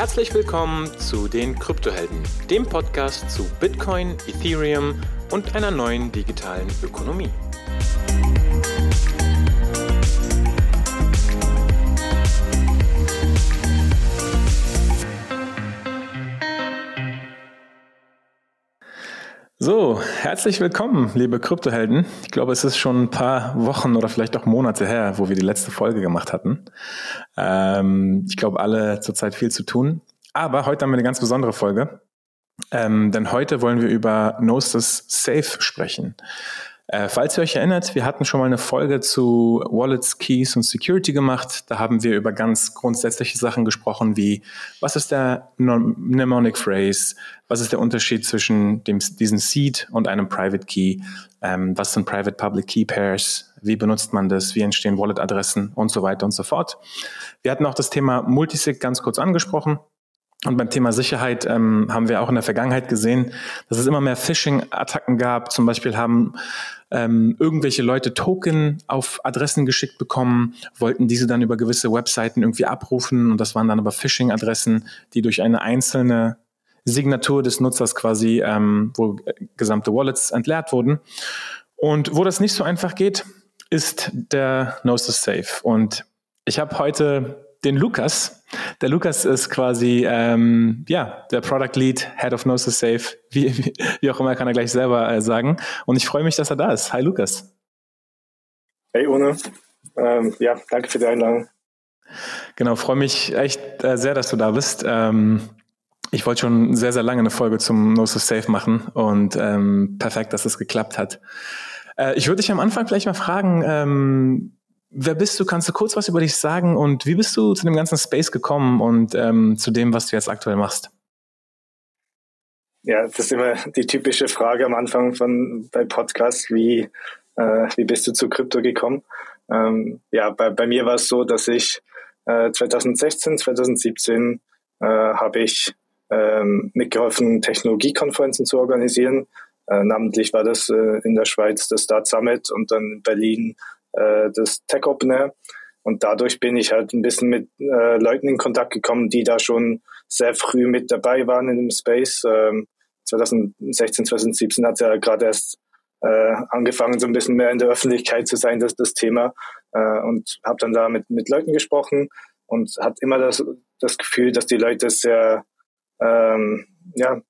Herzlich willkommen zu den Kryptohelden, dem Podcast zu Bitcoin, Ethereum und einer neuen digitalen Ökonomie. So, herzlich willkommen, liebe Kryptohelden. Ich glaube, es ist schon ein paar Wochen oder vielleicht auch Monate her, wo wir die letzte Folge gemacht hatten. Ähm, ich glaube, alle zurzeit viel zu tun. Aber heute haben wir eine ganz besondere Folge. Ähm, denn heute wollen wir über Gnosis Safe sprechen. Äh, falls ihr euch erinnert, wir hatten schon mal eine Folge zu Wallets, Keys und Security gemacht. Da haben wir über ganz grundsätzliche Sachen gesprochen, wie was ist der Mnemonic Phrase, was ist der Unterschied zwischen dem, diesem Seed und einem Private Key, ähm, was sind Private Public Key Pairs, wie benutzt man das, wie entstehen Wallet-Adressen und so weiter und so fort. Wir hatten auch das Thema Multisig ganz kurz angesprochen. Und beim Thema Sicherheit ähm, haben wir auch in der Vergangenheit gesehen, dass es immer mehr Phishing-Attacken gab. Zum Beispiel haben ähm, irgendwelche Leute Token auf Adressen geschickt bekommen, wollten diese dann über gewisse Webseiten irgendwie abrufen und das waren dann aber Phishing-Adressen, die durch eine einzelne Signatur des Nutzers quasi, ähm, wo gesamte Wallets entleert wurden. Und wo das nicht so einfach geht, ist der Gnosis Safe. Und ich habe heute den Lukas. Der Lukas ist quasi ähm, ja der Product Lead, Head of Gnosis Safe, wie, wie, wie auch immer, kann er gleich selber äh, sagen. Und ich freue mich, dass er da ist. Hi Lukas. Hey Ohne. Ähm, ja, danke für die Einladung. Genau, freue mich echt äh, sehr, dass du da bist. Ähm, ich wollte schon sehr, sehr lange eine Folge zum Gnosis Safe machen und ähm, perfekt, dass es geklappt hat. Äh, ich würde dich am Anfang vielleicht mal fragen, ähm, Wer bist du? Kannst du kurz was über dich sagen und wie bist du zu dem ganzen Space gekommen und ähm, zu dem, was du jetzt aktuell machst? Ja, das ist immer die typische Frage am Anfang von bei Podcasts, wie, äh, wie bist du zu Krypto gekommen? Ähm, ja, bei, bei mir war es so, dass ich äh, 2016, 2017 äh, habe ich ähm, mitgeholfen, Technologiekonferenzen zu organisieren. Äh, namentlich war das äh, in der Schweiz das Start Summit und dann in Berlin äh, das Tech Opener. Und dadurch bin ich halt ein bisschen mit äh, Leuten in Kontakt gekommen, die da schon sehr früh mit dabei waren in dem Space. Ähm, 2016, 2017 hat ja gerade erst äh, angefangen, so ein bisschen mehr in der Öffentlichkeit zu sein, das, das Thema. Äh, und habe dann da mit, mit Leuten gesprochen und hat immer das, das Gefühl, dass die Leute sehr, ähm, ja,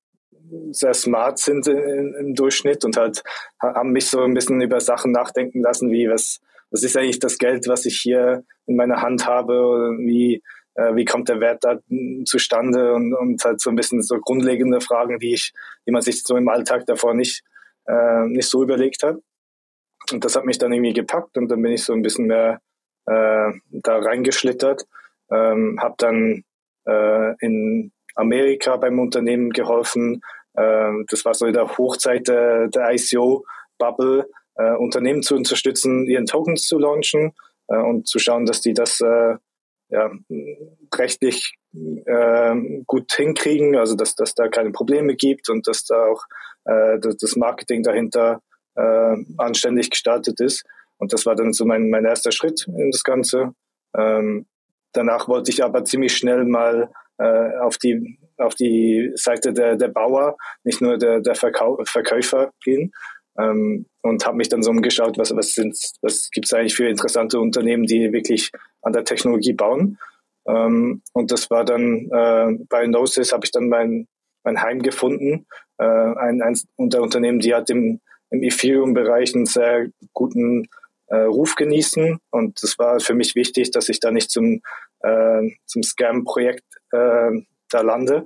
sehr smart sind im, im Durchschnitt und halt haben mich so ein bisschen über Sachen nachdenken lassen, wie was, was ist eigentlich das Geld, was ich hier in meiner Hand habe, wie, äh, wie kommt der Wert da zustande und, und halt so ein bisschen so grundlegende Fragen, die ich, die man sich so im Alltag davor nicht, äh, nicht so überlegt hat. Und das hat mich dann irgendwie gepackt und dann bin ich so ein bisschen mehr äh, da reingeschlittert, ähm, habe dann äh, in Amerika beim Unternehmen geholfen. Äh, das war so in der Hochzeit der, der ICO-Bubble äh, Unternehmen zu unterstützen, ihren Tokens zu launchen äh, und zu schauen, dass die das äh, ja, rechtlich äh, gut hinkriegen, also dass, dass da keine Probleme gibt und dass da auch äh, das Marketing dahinter äh, anständig gestaltet ist. Und das war dann so mein, mein erster Schritt in das Ganze. Ähm, danach wollte ich aber ziemlich schnell mal auf die auf die Seite der, der Bauer, nicht nur der, der Verkäufer gehen ähm, und habe mich dann so umgeschaut, was, was, was gibt es eigentlich für interessante Unternehmen, die wirklich an der Technologie bauen. Ähm, und das war dann äh, bei Gnosis habe ich dann mein, mein Heim gefunden. Äh, ein, ein unter Unternehmen, die hat im, im Ethereum-Bereich einen sehr guten äh, Ruf genießen. Und das war für mich wichtig, dass ich da nicht zum, äh, zum Scam-Projekt äh, da lande.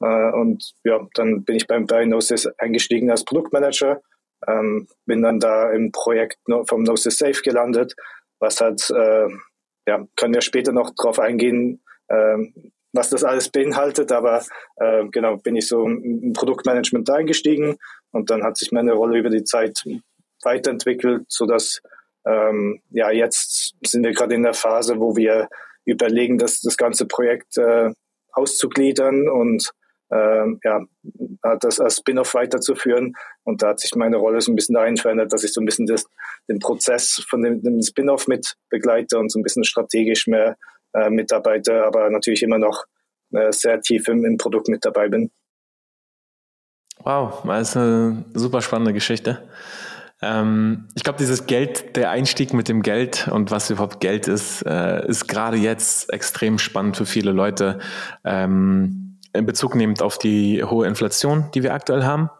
Äh, und ja, dann bin ich beim Diagnosis eingestiegen als Produktmanager ähm, bin dann da im Projekt vom Gnosis Safe gelandet, was halt, äh, ja, können wir später noch drauf eingehen, äh, was das alles beinhaltet, aber äh, genau, bin ich so im Produktmanagement eingestiegen und dann hat sich meine Rolle über die Zeit weiterentwickelt, sodass ähm, ja, jetzt sind wir gerade in der Phase, wo wir überlegen, dass das ganze Projekt äh, auszugliedern und ähm, ja, das als Spin-off weiterzuführen. Und da hat sich meine Rolle so ein bisschen dahin verändert, dass ich so ein bisschen das, den Prozess von dem, dem Spin-off mit begleite und so ein bisschen strategisch mehr äh, mitarbeite, aber natürlich immer noch äh, sehr tief im, im Produkt mit dabei bin. Wow, das ist eine super spannende Geschichte. Ähm, ich glaube, dieses Geld, der Einstieg mit dem Geld und was überhaupt Geld ist, äh, ist gerade jetzt extrem spannend für viele Leute. Ähm, in Bezug nehmend auf die hohe Inflation, die wir aktuell haben.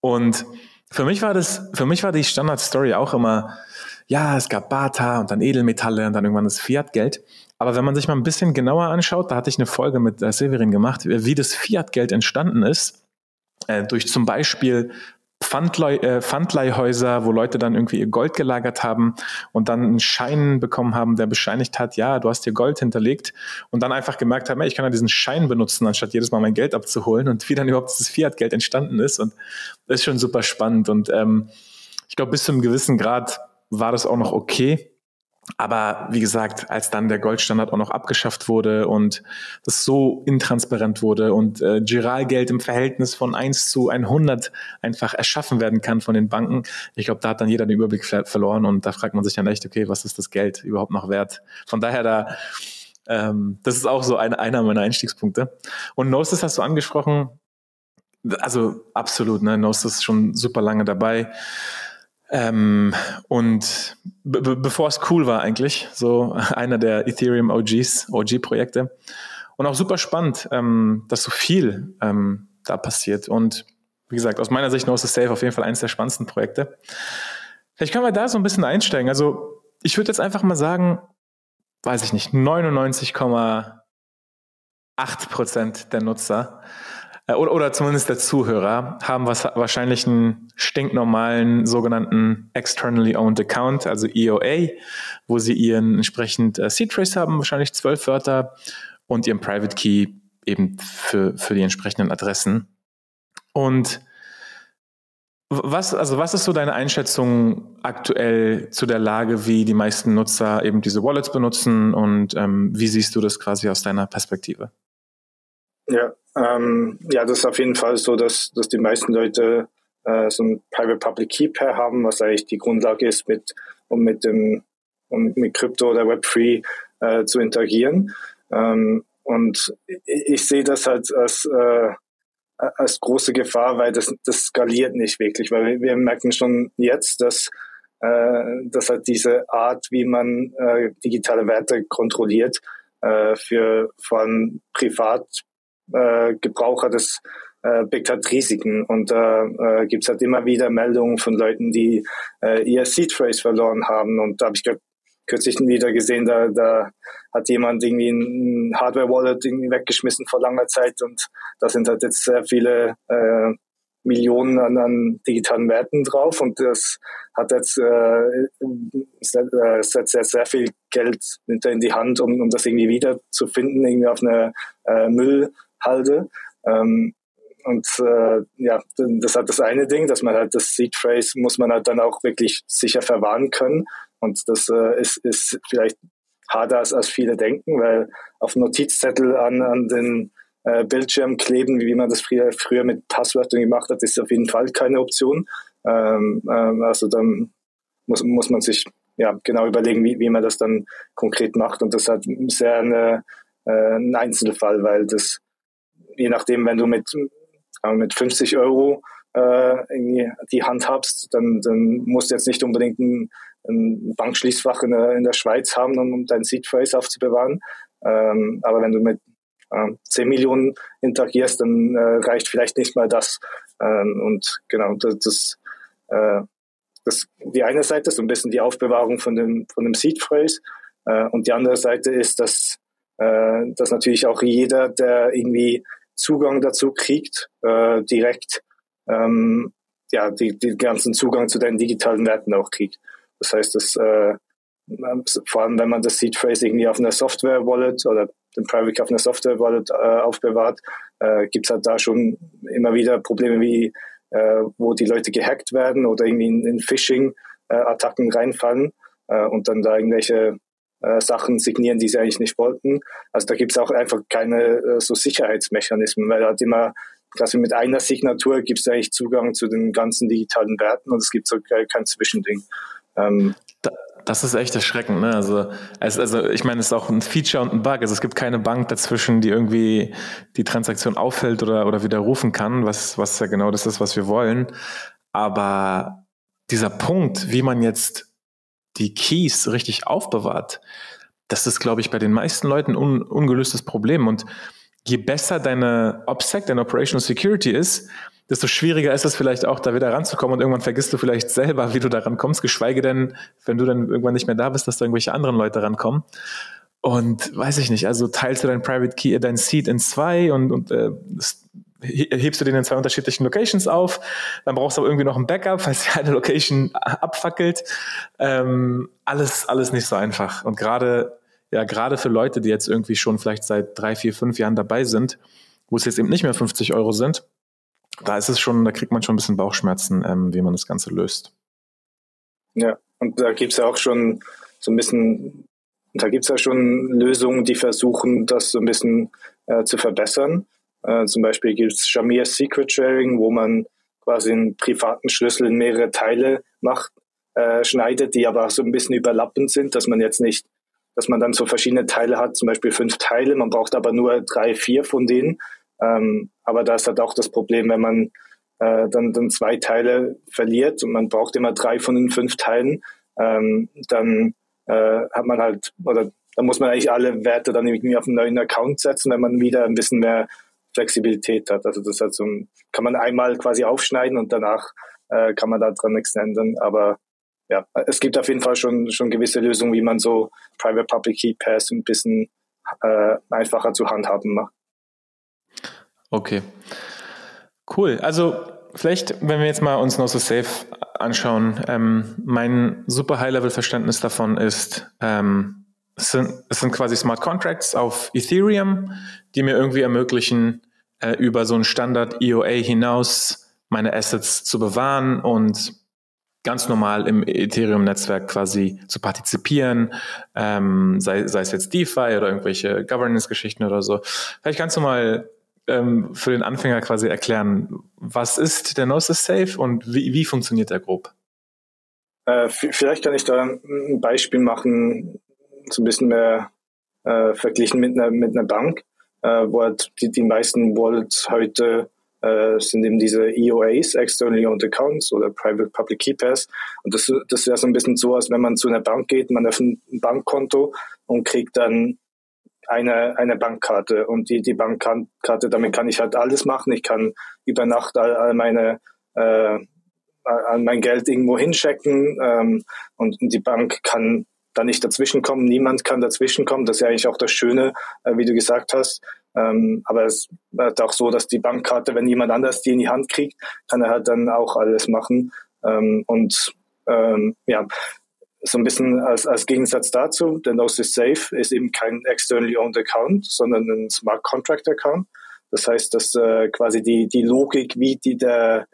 Und für mich war das, für mich war die Standard-Story auch immer, ja, es gab Bata und dann Edelmetalle und dann irgendwann das Fiat-Geld. Aber wenn man sich mal ein bisschen genauer anschaut, da hatte ich eine Folge mit äh, Severin gemacht, wie das Fiat-Geld entstanden ist äh, durch zum Beispiel Pfandlei, äh, Pfandleihhäuser, wo Leute dann irgendwie ihr Gold gelagert haben und dann einen Schein bekommen haben, der bescheinigt hat, ja, du hast dir Gold hinterlegt und dann einfach gemerkt haben, ey, ich kann ja diesen Schein benutzen, anstatt jedes Mal mein Geld abzuholen und wie dann überhaupt dieses Fiat-Geld entstanden ist und das ist schon super spannend und ähm, ich glaube, bis zu einem gewissen Grad war das auch noch okay. Aber wie gesagt, als dann der Goldstandard auch noch abgeschafft wurde und das so intransparent wurde und äh, Giralgeld im Verhältnis von 1 zu 100 einfach erschaffen werden kann von den Banken, ich glaube, da hat dann jeder den Überblick ver verloren und da fragt man sich dann echt, okay, was ist das Geld überhaupt noch wert? Von daher da, ähm, das ist auch so eine, einer meiner Einstiegspunkte. Und Gnosis hast du angesprochen, also absolut, ne? Gnosis ist schon super lange dabei. Ähm, und bevor es cool war eigentlich, so einer der Ethereum OGs, OG-Projekte. Und auch super spannend, ähm, dass so viel ähm, da passiert. Und wie gesagt, aus meiner Sicht Nose Safe auf jeden Fall eines der spannendsten Projekte. Vielleicht können wir da so ein bisschen einsteigen. Also ich würde jetzt einfach mal sagen, weiß ich nicht, 99,8 Prozent der Nutzer oder, oder zumindest der Zuhörer, haben was, wahrscheinlich einen stinknormalen sogenannten Externally Owned Account, also EOA, wo sie ihren entsprechend äh, Seed Trace haben, wahrscheinlich zwölf Wörter und ihren Private Key eben für, für die entsprechenden Adressen. Und was, also was ist so deine Einschätzung aktuell zu der Lage, wie die meisten Nutzer eben diese Wallets benutzen und ähm, wie siehst du das quasi aus deiner Perspektive? Ja, ähm, ja, das ist auf jeden Fall so, dass, dass die meisten Leute äh, so ein Private Public Key Pair haben, was eigentlich die Grundlage ist, mit, um mit dem um mit Krypto oder Web3 äh, zu interagieren. Ähm, und ich, ich sehe das halt als, äh, als große Gefahr, weil das, das skaliert nicht wirklich, weil wir, wir merken schon jetzt, dass äh, dass halt diese Art, wie man äh, digitale Werte kontrolliert, äh, für vor allem privat äh, Gebrauch hat es äh, birgt halt Risiken. Und da äh, gibt es halt immer wieder Meldungen von Leuten, die äh, ihr Seed Phrase verloren haben. Und da habe ich kürzlich wieder gesehen, da, da hat jemand irgendwie ein Hardware-Wallet weggeschmissen vor langer Zeit und da sind halt jetzt sehr viele äh, Millionen an, an digitalen Werten drauf und das hat jetzt äh, sehr, äh, sehr, sehr viel Geld in die Hand, um, um das irgendwie wieder zu finden, irgendwie auf einer äh, Müll halte. Ähm, und äh, ja, das hat das eine Ding, dass man halt das Seed Phrase muss man halt dann auch wirklich sicher verwahren können. Und das äh, ist, ist vielleicht harder als, als viele denken, weil auf Notizzettel an, an den äh, Bildschirm kleben, wie man das früher, früher mit Passwörtern gemacht hat, ist auf jeden Fall keine Option. Ähm, ähm, also dann muss, muss man sich ja genau überlegen, wie, wie man das dann konkret macht. Und das halt sehr eine, äh, ein Einzelfall, weil das je nachdem, wenn du mit, mit 50 Euro äh, irgendwie die Hand habst, dann, dann musst du jetzt nicht unbedingt ein, ein Bankschließfach in der, in der Schweiz haben, um, dein Seed Phrase aufzubewahren. Ähm, aber wenn du mit äh, 10 Millionen interagierst, dann äh, reicht vielleicht nicht mal das. Ähm, und genau, das, das, äh, das die eine Seite ist so ein bisschen die Aufbewahrung von dem, von dem Seed Phrase. Äh, und die andere Seite ist, dass, äh, dass natürlich auch jeder, der irgendwie Zugang dazu kriegt, äh, direkt ähm, ja, die, die ganzen Zugang zu deinen digitalen Werten auch kriegt. Das heißt, dass äh, vor allem wenn man das Seed Phrase irgendwie auf einer Software Wallet oder den Private auf einer Software Wallet äh, aufbewahrt, äh, gibt es halt da schon immer wieder Probleme wie äh, wo die Leute gehackt werden oder irgendwie in, in Phishing-Attacken äh, reinfallen äh, und dann da irgendwelche äh, Sachen signieren, die sie eigentlich nicht wollten. Also da gibt es auch einfach keine äh, so Sicherheitsmechanismen, weil halt immer quasi mit einer Signatur gibt es eigentlich Zugang zu den ganzen digitalen Werten und es gibt so kein Zwischending. Ähm, da, das ist echt erschreckend. Ne? Also, es, also ich meine, es ist auch ein Feature und ein Bug. Also es gibt keine Bank dazwischen, die irgendwie die Transaktion auffällt oder, oder widerrufen kann, was, was ja genau das ist, was wir wollen. Aber dieser Punkt, wie man jetzt die Keys richtig aufbewahrt, das ist, glaube ich, bei den meisten Leuten un, ungelöstes Problem. Und je besser deine OPSEC, deine Operational Security ist, desto schwieriger ist es vielleicht auch, da wieder ranzukommen und irgendwann vergisst du vielleicht selber, wie du da rankommst, geschweige denn, wenn du dann irgendwann nicht mehr da bist, dass da irgendwelche anderen Leute rankommen. Und weiß ich nicht, also teilst du dein Private Key, dein Seed in zwei und, und äh, hebst du den in zwei unterschiedlichen Locations auf, dann brauchst du aber irgendwie noch ein Backup, falls die eine Location abfackelt. Ähm, alles, alles nicht so einfach. Und gerade, ja, gerade für Leute, die jetzt irgendwie schon vielleicht seit drei, vier, fünf Jahren dabei sind, wo es jetzt eben nicht mehr 50 Euro sind, da ist es schon, da kriegt man schon ein bisschen Bauchschmerzen, ähm, wie man das Ganze löst. Ja, und da gibt es ja auch schon so ein bisschen, da gibt es ja schon Lösungen, die versuchen, das so ein bisschen äh, zu verbessern. Äh, zum Beispiel gibt es Shamir Secret Sharing, wo man quasi einen privaten Schlüssel in mehrere Teile macht, äh, schneidet, die aber so ein bisschen überlappend sind, dass man jetzt nicht, dass man dann so verschiedene Teile hat, zum Beispiel fünf Teile, man braucht aber nur drei, vier von denen. Ähm, aber da ist halt auch das Problem, wenn man äh, dann, dann zwei Teile verliert und man braucht immer drei von den fünf Teilen, ähm, dann äh, hat man halt, oder dann muss man eigentlich alle Werte dann irgendwie auf einen neuen Account setzen, wenn man wieder ein bisschen mehr Flexibilität hat. Also das hat so ein, kann man einmal quasi aufschneiden und danach äh, kann man da dran nichts ändern. Aber ja, es gibt auf jeden Fall schon, schon gewisse Lösungen, wie man so Private Public Key Pass ein bisschen äh, einfacher zu handhaben macht. Okay. Cool. Also vielleicht, wenn wir jetzt mal uns No So Safe anschauen, ähm, mein super High-Level-Verständnis davon ist, ähm, es, sind, es sind quasi Smart Contracts auf Ethereum, die mir irgendwie ermöglichen, äh, über so einen Standard EOA hinaus meine Assets zu bewahren und ganz normal im Ethereum-Netzwerk quasi zu partizipieren, ähm, sei, sei es jetzt DeFi oder irgendwelche Governance-Geschichten oder so. Vielleicht kannst du mal ähm, für den Anfänger quasi erklären, was ist der Gnosis Safe und wie, wie funktioniert der grob? Äh, vielleicht kann ich da ein Beispiel machen, so ein bisschen mehr äh, verglichen mit einer, mit einer Bank, äh, wo halt die, die meisten Wallets heute äh, sind eben diese EOAs, Externally Owned Accounts oder Private Public Key Pass. Und das, das wäre so ein bisschen so, als wenn man zu einer Bank geht, man öffnet ein Bankkonto und kriegt dann eine, eine Bankkarte und die, die Bankkarte, damit kann ich halt alles machen. Ich kann über Nacht all, all meine äh, an mein Geld irgendwo hinchecken ähm, und die Bank kann da nicht dazwischenkommen. Niemand kann dazwischenkommen. Das ist ja eigentlich auch das Schöne, äh, wie du gesagt hast. Ähm, aber es ist auch so, dass die Bankkarte, wenn jemand anders die in die Hand kriegt, kann er halt dann auch alles machen. Ähm, und ähm, ja, so ein bisschen als, als Gegensatz dazu, der Gnosis Safe ist eben kein externally owned Account, sondern ein Smart Contract Account. Das heißt, dass äh, quasi die, die Logik, wie die der,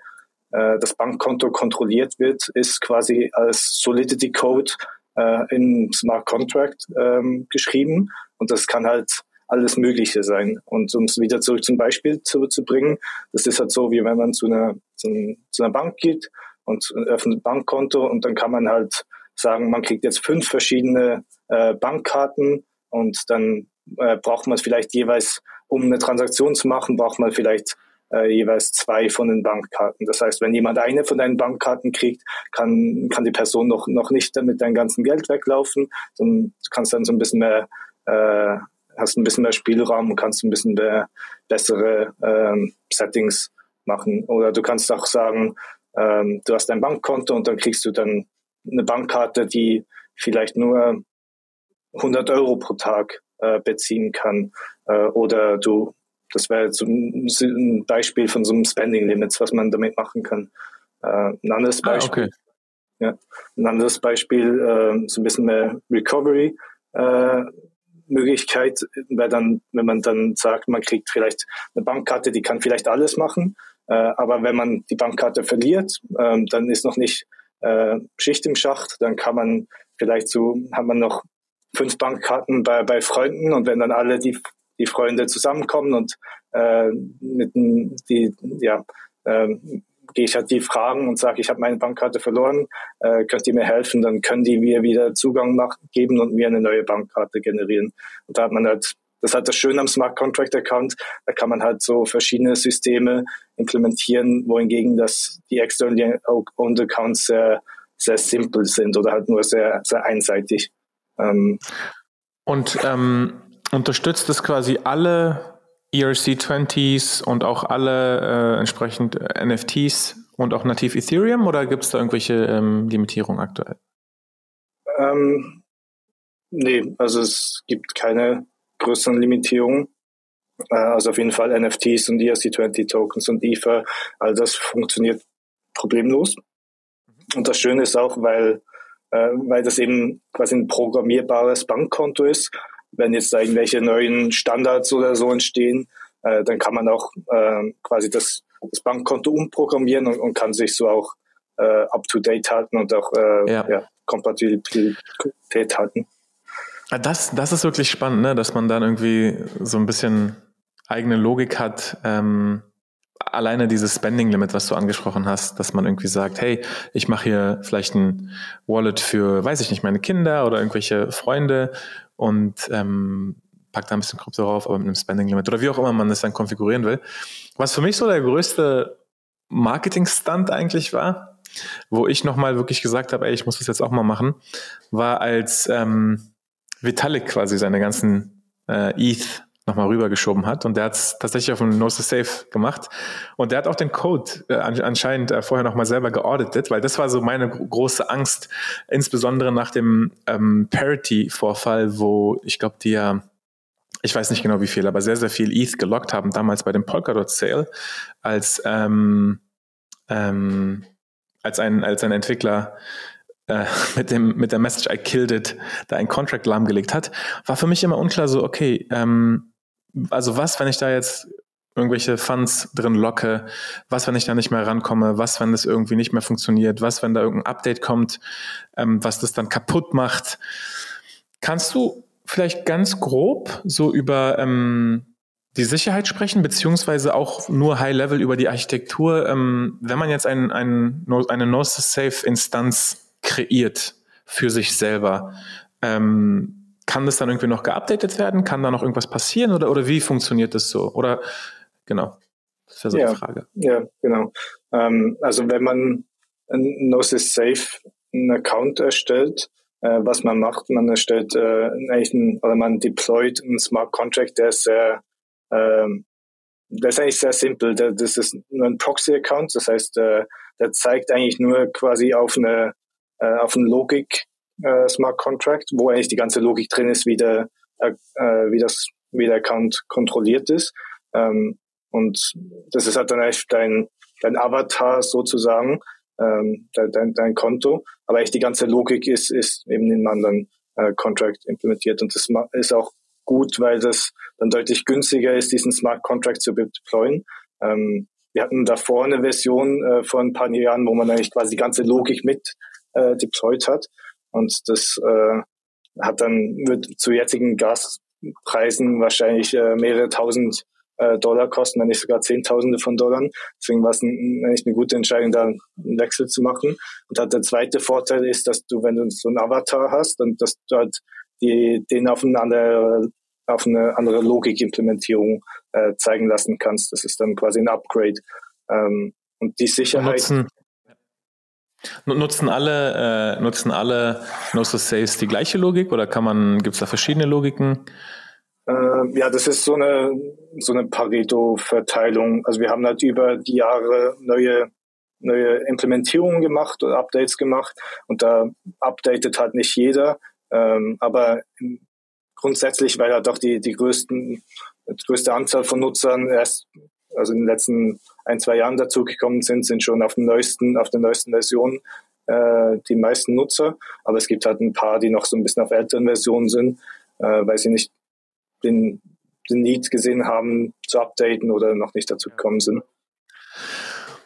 äh, das Bankkonto kontrolliert wird, ist quasi als Solidity Code äh, in Smart Contract ähm, geschrieben. Und das kann halt alles Mögliche sein. Und um es wieder zurück zum Beispiel zu, zu bringen, das ist halt so, wie wenn man zu einer, zu, zu einer Bank geht und öffnet ein Bankkonto und dann kann man halt sagen, man kriegt jetzt fünf verschiedene äh, Bankkarten und dann äh, braucht man vielleicht jeweils, um eine Transaktion zu machen, braucht man vielleicht äh, jeweils zwei von den Bankkarten. Das heißt, wenn jemand eine von deinen Bankkarten kriegt, kann, kann die Person noch, noch nicht mit deinem ganzen Geld weglaufen, sondern du kannst dann so ein bisschen mehr, äh, hast ein bisschen mehr Spielraum und kannst ein bisschen mehr bessere ähm, Settings machen. Oder du kannst auch sagen, ähm, du hast ein Bankkonto und dann kriegst du dann eine Bankkarte, die vielleicht nur 100 Euro pro Tag äh, beziehen kann. Äh, oder du, das wäre jetzt ein Beispiel von so einem Spending Limits, was man damit machen kann. Äh, ein anderes ah, Beispiel. Ah, okay. Ja, ein anderes Beispiel, äh, so ein bisschen mehr Recovery. Äh, Möglichkeit wäre dann, wenn man dann sagt, man kriegt vielleicht eine Bankkarte, die kann vielleicht alles machen, äh, aber wenn man die Bankkarte verliert, äh, dann ist noch nicht äh, Schicht im Schacht, dann kann man vielleicht so, hat man noch fünf Bankkarten bei, bei Freunden und wenn dann alle die, die Freunde zusammenkommen und äh, mit die, ja, äh, gehe ich halt die fragen und sage, ich habe meine Bankkarte verloren, äh, könnt ihr mir helfen? Dann können die mir wieder Zugang machen, geben und mir eine neue Bankkarte generieren. Und da hat man halt, das halt das Schöne am Smart Contract Account, da kann man halt so verschiedene Systeme implementieren, wohingegen das die externally owned Accounts sehr, sehr simpel sind oder halt nur sehr, sehr einseitig. Ähm, und ähm, unterstützt es quasi alle ERC20s und auch alle äh, entsprechend äh, NFTs und auch nativ Ethereum oder gibt es da irgendwelche ähm, Limitierungen aktuell? Ähm, nee, also es gibt keine größeren Limitierungen. Äh, also auf jeden Fall NFTs und ERC20 Tokens und Ether, all das funktioniert problemlos. Und das Schöne ist auch, weil, äh, weil das eben quasi ein programmierbares Bankkonto ist, wenn jetzt da irgendwelche neuen Standards oder so entstehen, äh, dann kann man auch äh, quasi das, das Bankkonto umprogrammieren und, und kann sich so auch äh, up-to-date halten und auch äh, ja. Ja, Kompatibilität halten. Ah, das, das ist wirklich spannend, ne? dass man dann irgendwie so ein bisschen eigene Logik hat. Ähm, alleine dieses Spending Limit, was du angesprochen hast, dass man irgendwie sagt, hey, ich mache hier vielleicht ein Wallet für, weiß ich nicht, meine Kinder oder irgendwelche Freunde und ähm, packt da ein bisschen Krypto drauf, aber mit einem Spending Limit oder wie auch immer man das dann konfigurieren will. Was für mich so der größte Marketing-Stunt eigentlich war, wo ich nochmal wirklich gesagt habe, ey, ich muss das jetzt auch mal machen, war als ähm, Vitalik quasi seine ganzen äh, ETH nochmal rübergeschoben hat. Und der hat es tatsächlich auf dem Nose Safe gemacht. Und der hat auch den Code äh, anscheinend äh, vorher nochmal selber geauditet, weil das war so meine große Angst, insbesondere nach dem ähm, Parity-Vorfall, wo ich glaube, die ja ich weiß nicht genau wie viel, aber sehr, sehr viel ETH gelockt haben, damals bei dem Polkadot Sale, als, ähm, ähm, als, ein, als ein Entwickler äh, mit, dem, mit der Message I killed it da ein Contract lahmgelegt hat, war für mich immer unklar so, okay, ähm, also was, wenn ich da jetzt irgendwelche Funds drin locke, was, wenn ich da nicht mehr rankomme, was, wenn das irgendwie nicht mehr funktioniert, was, wenn da irgendein Update kommt, ähm, was das dann kaputt macht. Kannst du vielleicht ganz grob so über ähm, die Sicherheit sprechen, beziehungsweise auch nur High-Level über die Architektur, ähm, wenn man jetzt ein, ein, eine Node-Safe-Instanz kreiert für sich selber, ähm, kann das dann irgendwie noch geupdatet werden? Kann da noch irgendwas passieren oder, oder wie funktioniert das so? Oder genau, das wäre so ja, die Frage. Ja, genau. Ähm, also wenn man ein Gnosis Safe einen Account erstellt, äh, was man macht, man erstellt äh, eigentlich ein, oder man deployt einen Smart Contract, der ist sehr ähm, der ist eigentlich sehr simpel. Das ist nur ein Proxy-Account, das heißt, äh, der zeigt eigentlich nur quasi auf eine äh, auf eine Logik äh, Smart Contract, wo eigentlich die ganze Logik drin ist, wie der, äh, wie das, wie der Account kontrolliert ist. Ähm, und das ist halt dann eigentlich dein, dein Avatar sozusagen, ähm, dein, dein Konto. Aber eigentlich die ganze Logik ist, ist eben in einem anderen äh, Contract implementiert. Und das ist auch gut, weil das dann deutlich günstiger ist, diesen Smart Contract zu deployen. Ähm, wir hatten davor eine Version äh, vor ein paar Jahren, wo man eigentlich quasi die ganze Logik mit äh, deployed hat. Und das äh, hat dann wird zu jetzigen Gaspreisen wahrscheinlich äh, mehrere tausend äh, Dollar kosten, wenn nicht sogar Zehntausende von Dollar. Deswegen war es ein, eigentlich eine gute Entscheidung, da einen Wechsel zu machen. Und halt der zweite Vorteil ist, dass du, wenn du so einen Avatar hast und dass du halt die, den auf eine andere, auf eine andere Logikimplementierung äh, zeigen lassen kannst. Das ist dann quasi ein Upgrade. Ähm, und die Sicherheit. Nutzen, Nutzen alle, äh, nutzen alle Nosus Saves die gleiche Logik oder kann man, gibt es da verschiedene Logiken? Äh, ja, das ist so eine, so eine Pareto-Verteilung. Also wir haben halt über die Jahre neue, neue Implementierungen gemacht oder Updates gemacht und da updatet halt nicht jeder. Ähm, aber grundsätzlich, weil halt doch die, die größten, die größte Anzahl von Nutzern erst also in den letzten ein, zwei Jahren dazugekommen sind, sind schon auf, dem neuesten, auf der neuesten Version äh, die meisten Nutzer. Aber es gibt halt ein paar, die noch so ein bisschen auf älteren Versionen sind, äh, weil sie nicht den, den Need gesehen haben, zu updaten oder noch nicht dazu gekommen sind.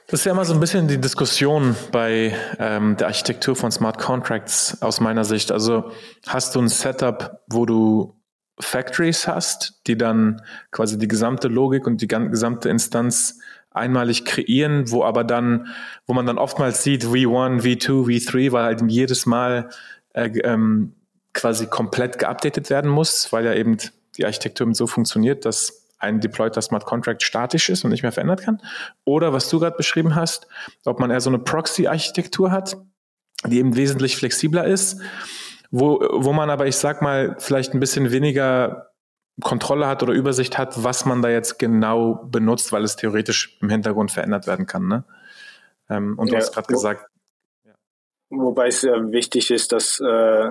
Das ist ja immer so ein bisschen die Diskussion bei ähm, der Architektur von Smart Contracts aus meiner Sicht. Also hast du ein Setup, wo du Factories hast, die dann quasi die gesamte Logik und die gesamte Instanz einmalig kreieren, wo aber dann, wo man dann oftmals sieht, V1, V2, V3, weil halt jedes Mal äh, ähm, quasi komplett geupdatet werden muss, weil ja eben die Architektur so funktioniert, dass ein deployter Smart Contract statisch ist und nicht mehr verändert kann. Oder was du gerade beschrieben hast, ob man eher so eine Proxy-Architektur hat, die eben wesentlich flexibler ist, wo, wo man aber, ich sag mal, vielleicht ein bisschen weniger Kontrolle hat oder Übersicht hat, was man da jetzt genau benutzt, weil es theoretisch im Hintergrund verändert werden kann. Ne? Ähm, und du ja, hast gerade gesagt. Wobei es ja wichtig ist, dass äh,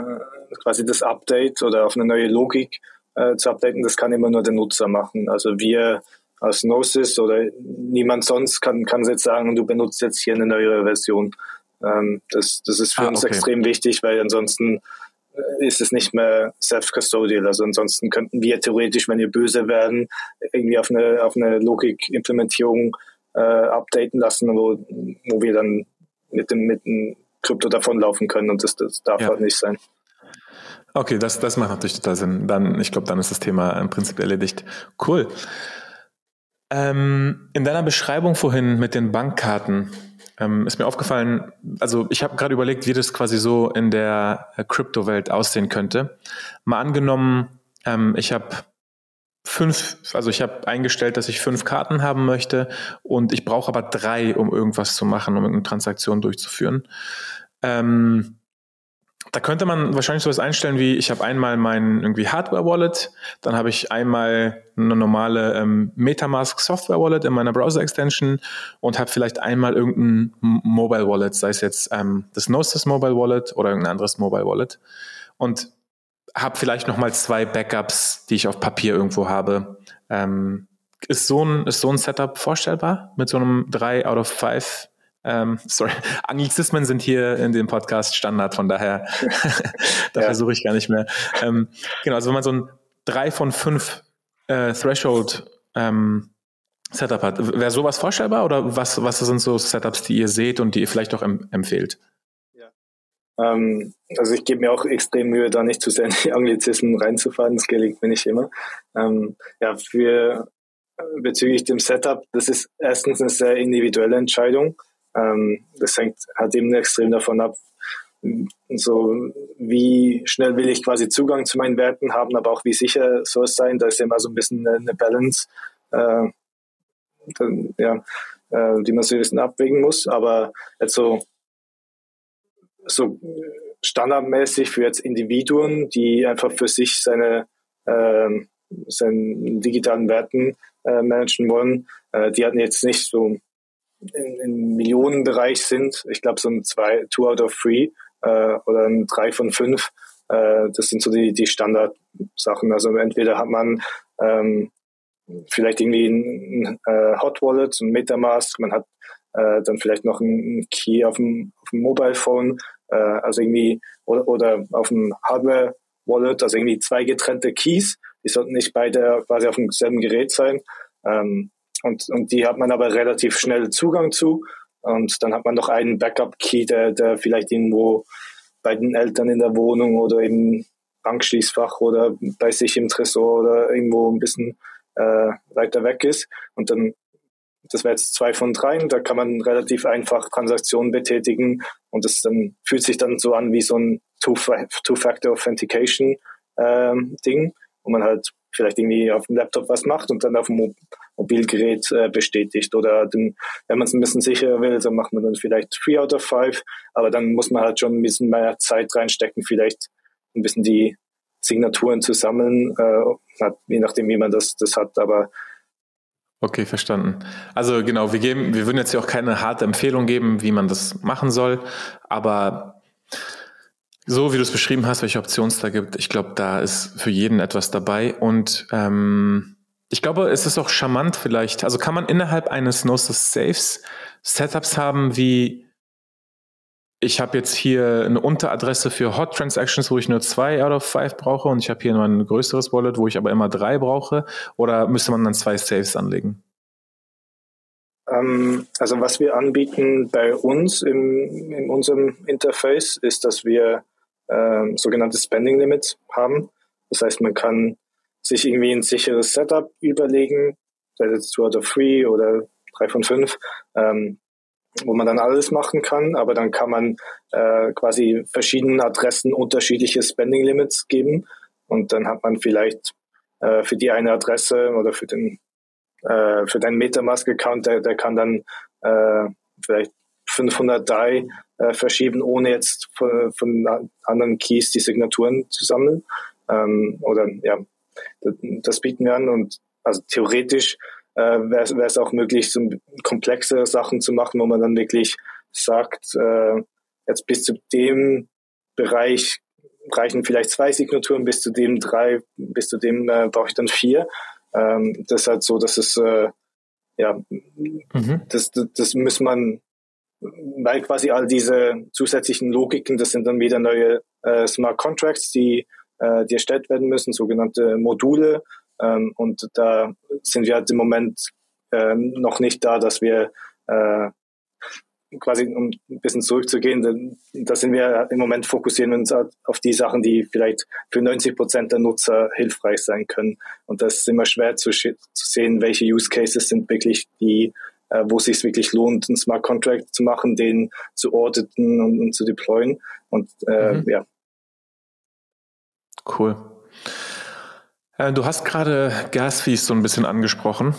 quasi das Update oder auf eine neue Logik äh, zu updaten, das kann immer nur der Nutzer machen. Also wir als Gnosis oder niemand sonst kann, kann jetzt sagen, du benutzt jetzt hier eine neuere Version. Ähm, das, das ist für ah, uns okay. extrem wichtig, weil ansonsten ist es nicht mehr self-custodial. Also ansonsten könnten wir theoretisch, wenn wir böse werden, irgendwie auf eine, auf eine Logik-Implementierung äh, updaten lassen, wo, wo wir dann mit dem, mit dem Krypto davonlaufen können und das, das darf ja. halt nicht sein. Okay, das, das macht natürlich total Sinn. Dann, ich glaube, dann ist das Thema im Prinzip erledigt. Cool. Ähm, in deiner Beschreibung vorhin mit den Bankkarten ähm, ist mir aufgefallen, also ich habe gerade überlegt, wie das quasi so in der Kryptowelt aussehen könnte. Mal angenommen, ähm, ich habe fünf, also ich habe eingestellt, dass ich fünf Karten haben möchte und ich brauche aber drei, um irgendwas zu machen, um irgendeine Transaktion durchzuführen. Ähm, da könnte man wahrscheinlich sowas einstellen wie, ich habe einmal mein irgendwie Hardware-Wallet, dann habe ich einmal eine normale ähm, Metamask Software-Wallet in meiner Browser-Extension und habe vielleicht einmal irgendein Mobile-Wallet, sei es jetzt ähm, das Gnosis Mobile-Wallet oder irgendein anderes Mobile-Wallet. Und habe vielleicht nochmal zwei Backups, die ich auf Papier irgendwo habe. Ähm, ist, so ein, ist so ein Setup vorstellbar mit so einem 3 out of 5 ähm, sorry, Anglizismen sind hier in dem Podcast Standard, von daher da ja. versuche ich gar nicht mehr. Ähm, genau, also wenn man so ein drei von fünf äh, Threshold ähm, Setup hat, wäre sowas vorstellbar oder was, was sind so Setups, die ihr seht und die ihr vielleicht auch em empfehlt? Ähm, also ich gebe mir auch extrem Mühe, da nicht zu sehr in die Anglizismen reinzufahren, das gelingt mir nicht immer. Ähm, ja, für bezüglich dem Setup, das ist erstens eine sehr individuelle Entscheidung. Ähm, das hängt halt eben extrem davon ab, so wie schnell will ich quasi Zugang zu meinen Werten haben, aber auch wie sicher soll es sein. Da ist immer so ein bisschen eine, Balance, äh, dann, ja, äh, die man so ein bisschen abwägen muss. Aber jetzt so, so standardmäßig für jetzt Individuen, die einfach für sich seine äh, seinen digitalen Werten äh, managen wollen, äh, die hatten jetzt nicht so im, im Millionenbereich sind. Ich glaube, so ein zwei, two out of three äh, oder ein drei von fünf. Äh, das sind so die, die Standardsachen. Also entweder hat man ähm, vielleicht irgendwie ein, ein äh, Hot Wallet, ein Metamask, man hat äh, dann vielleicht noch ein Key auf dem, auf dem Mobile Phone, äh, also irgendwie oder, oder auf dem Hardware Wallet, also irgendwie zwei getrennte Keys, die sollten nicht beide quasi auf demselben Gerät sein. Ähm, und, und die hat man aber relativ schnell Zugang zu. Und dann hat man noch einen Backup-Key, der, der vielleicht irgendwo bei den Eltern in der Wohnung oder im Bankschließfach oder bei sich im Tresor oder irgendwo ein bisschen äh, weiter weg ist. Und dann, das wäre jetzt zwei von drei, da kann man relativ einfach Transaktionen betätigen und das dann fühlt sich dann so an wie so ein Two-Factor Authentication ähm, Ding, wo man halt vielleicht irgendwie auf dem Laptop was macht und dann auf dem Mobilgerät äh, bestätigt. Oder den, wenn man es ein bisschen sicherer will, dann macht man dann vielleicht 3 out of 5, aber dann muss man halt schon ein bisschen mehr Zeit reinstecken, vielleicht ein bisschen die Signaturen zu sammeln, äh, je nachdem, wie man das, das hat. Aber Okay, verstanden. Also genau, wir geben, wir würden jetzt ja auch keine harte Empfehlung geben, wie man das machen soll, aber so wie du es beschrieben hast, welche Optionen es da gibt, ich glaube, da ist für jeden etwas dabei. Und ähm, ich glaube, es ist auch charmant vielleicht. Also kann man innerhalb eines Gnosis Saves Setups haben wie ich habe jetzt hier eine Unteradresse für Hot Transactions, wo ich nur zwei out of five brauche und ich habe hier nur ein größeres Wallet, wo ich aber immer drei brauche. Oder müsste man dann zwei Saves anlegen? Ähm, also was wir anbieten bei uns im, in unserem Interface ist, dass wir ähm, sogenannte Spending Limits haben. Das heißt, man kann sich irgendwie ein sicheres Setup überlegen, sei es two out of three oder drei von fünf, ähm, wo man dann alles machen kann, aber dann kann man äh, quasi verschiedenen Adressen unterschiedliche Spending Limits geben und dann hat man vielleicht äh, für die eine Adresse oder für den äh, für deinen MetaMask-Account, der, der kann dann äh, vielleicht 500 DAI äh, verschieben, ohne jetzt von, von, anderen Keys die Signaturen zu sammeln. Ähm, oder ja, das, bieten wir an und also theoretisch äh, wäre es auch möglich, so komplexe Sachen zu machen, wo man dann wirklich sagt, äh, jetzt bis zu dem Bereich reichen vielleicht zwei Signaturen, bis zu dem drei, bis zu dem äh, brauche ich dann vier. Ähm, das ist halt so, dass es äh, ja, mhm. das, das, das muss man, weil quasi all diese zusätzlichen Logiken, das sind dann wieder neue äh, Smart Contracts, die, äh, die erstellt werden müssen, sogenannte Module. Ähm, und da sind wir halt im Moment äh, noch nicht da, dass wir äh, quasi, um ein bisschen zurückzugehen, da sind wir im Moment fokussieren uns auf die Sachen, die vielleicht für 90 Prozent der Nutzer hilfreich sein können. Und das ist immer schwer zu, zu sehen, welche Use Cases sind wirklich die, äh, wo es sich wirklich lohnt, einen Smart Contract zu machen, den zu auditen und, und zu deployen. Und äh, mhm. ja. Cool. Äh, du hast gerade Gas-Fees so ein bisschen angesprochen.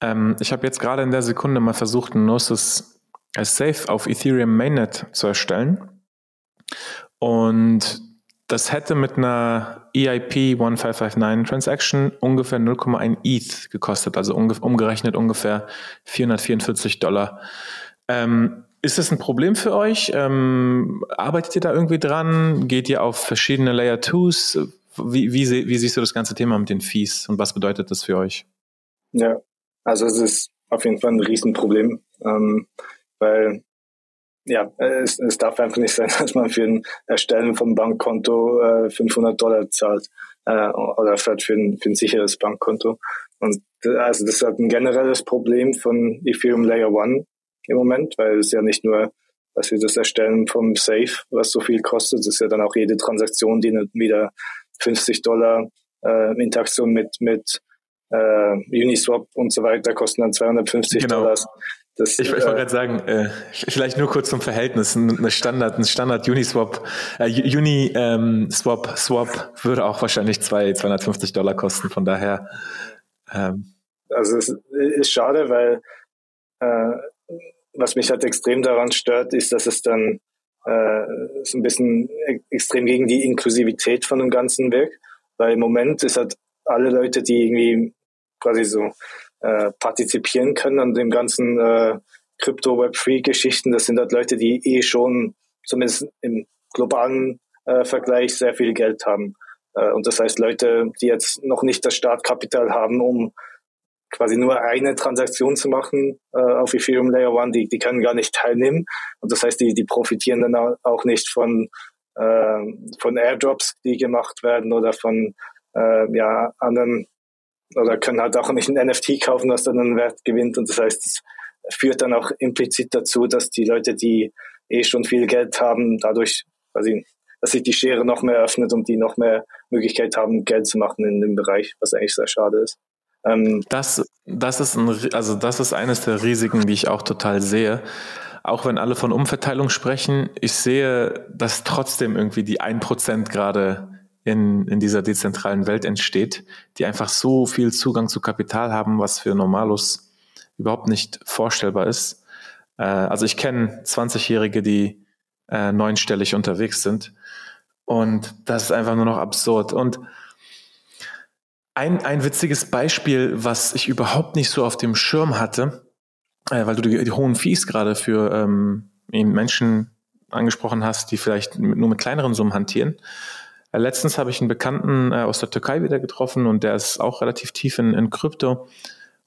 Ähm, ich habe jetzt gerade in der Sekunde mal versucht, ein Gnosis als Safe auf Ethereum Mainnet zu erstellen. Und das hätte mit einer EIP 1559 Transaction ungefähr 0,1 ETH gekostet, also umgerechnet ungefähr 444 Dollar. Ähm, ist das ein Problem für euch? Ähm, arbeitet ihr da irgendwie dran? Geht ihr auf verschiedene Layer 2s? Wie, wie, wie siehst du das ganze Thema mit den Fees und was bedeutet das für euch? Ja, also es ist auf jeden Fall ein Riesenproblem. Ähm, weil ja, es, es darf einfach nicht sein, dass man für ein Erstellen vom Bankkonto äh, 500 Dollar zahlt äh, oder vielleicht für ein, für ein sicheres Bankkonto. Und also das ist halt ein generelles Problem von Ethereum Layer One im Moment, weil es ja nicht nur, dass wir das Erstellen vom Safe, was so viel kostet, es ist ja dann auch jede Transaktion, die wieder 50 Dollar äh, Interaktion mit mit äh, Uniswap und so weiter kosten dann 250 genau. Dollar. Das, ich, ich wollte äh, gerade sagen, äh, vielleicht nur kurz zum Verhältnis. Ein Standard, ein Standard Uniswap, äh, Uni ähm, Swap, Swap würde auch wahrscheinlich zwei, 250 Dollar kosten. Von daher. Ähm. Also es ist schade, weil äh, was mich halt extrem daran stört, ist, dass es dann äh, so ein bisschen e extrem gegen die Inklusivität von dem Ganzen wirkt. Weil im Moment ist halt alle Leute, die irgendwie quasi so äh, partizipieren können an dem ganzen äh, Crypto-Web3-Geschichten. Das sind halt Leute, die eh schon zumindest im globalen äh, Vergleich sehr viel Geld haben. Äh, und das heißt, Leute, die jetzt noch nicht das Startkapital haben, um quasi nur eine Transaktion zu machen äh, auf Ethereum Layer One, die, die können gar nicht teilnehmen. Und das heißt, die, die profitieren dann auch nicht von, äh, von Airdrops, die gemacht werden oder von äh, ja, anderen oder können halt auch nicht ein NFT kaufen, das dann einen Wert gewinnt. Und das heißt, es führt dann auch implizit dazu, dass die Leute, die eh schon viel Geld haben, dadurch, quasi, dass sich die Schere noch mehr öffnet und die noch mehr Möglichkeit haben, Geld zu machen in dem Bereich, was eigentlich sehr schade ist. Ähm, das, das ist ein, also das ist eines der Risiken, die ich auch total sehe. Auch wenn alle von Umverteilung sprechen, ich sehe, dass trotzdem irgendwie die 1% gerade in, in dieser dezentralen Welt entsteht, die einfach so viel Zugang zu Kapital haben, was für Normalos überhaupt nicht vorstellbar ist. Äh, also ich kenne 20-Jährige, die äh, neunstellig unterwegs sind. Und das ist einfach nur noch absurd. Und ein, ein witziges Beispiel, was ich überhaupt nicht so auf dem Schirm hatte, äh, weil du die, die, hohen Fees gerade für ähm, Menschen angesprochen hast, die vielleicht nur mit kleineren Summen hantieren. Äh, letztens habe ich einen Bekannten äh, aus der Türkei wieder getroffen und der ist auch relativ tief in, in Krypto.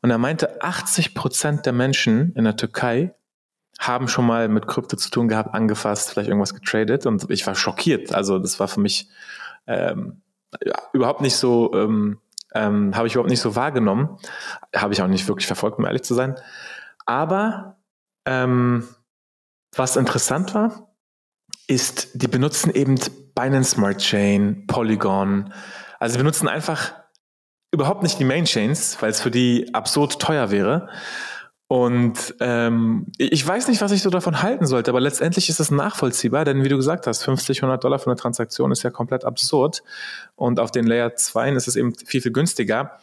Und er meinte, 80 Prozent der Menschen in der Türkei haben schon mal mit Krypto zu tun gehabt, angefasst, vielleicht irgendwas getradet. Und ich war schockiert. Also das war für mich ähm, ja, überhaupt nicht so, ähm, ähm, habe ich überhaupt nicht so wahrgenommen. Habe ich auch nicht wirklich verfolgt, um ehrlich zu sein. Aber ähm, was interessant war, ist, die benutzen eben Binance Smart Chain, Polygon. Also sie benutzen einfach überhaupt nicht die Main Chains, weil es für die absurd teuer wäre. Und ähm, ich weiß nicht, was ich so davon halten sollte, aber letztendlich ist es nachvollziehbar, denn wie du gesagt hast, 50, 100 Dollar für eine Transaktion ist ja komplett absurd. Und auf den Layer 2 ist es eben viel, viel günstiger.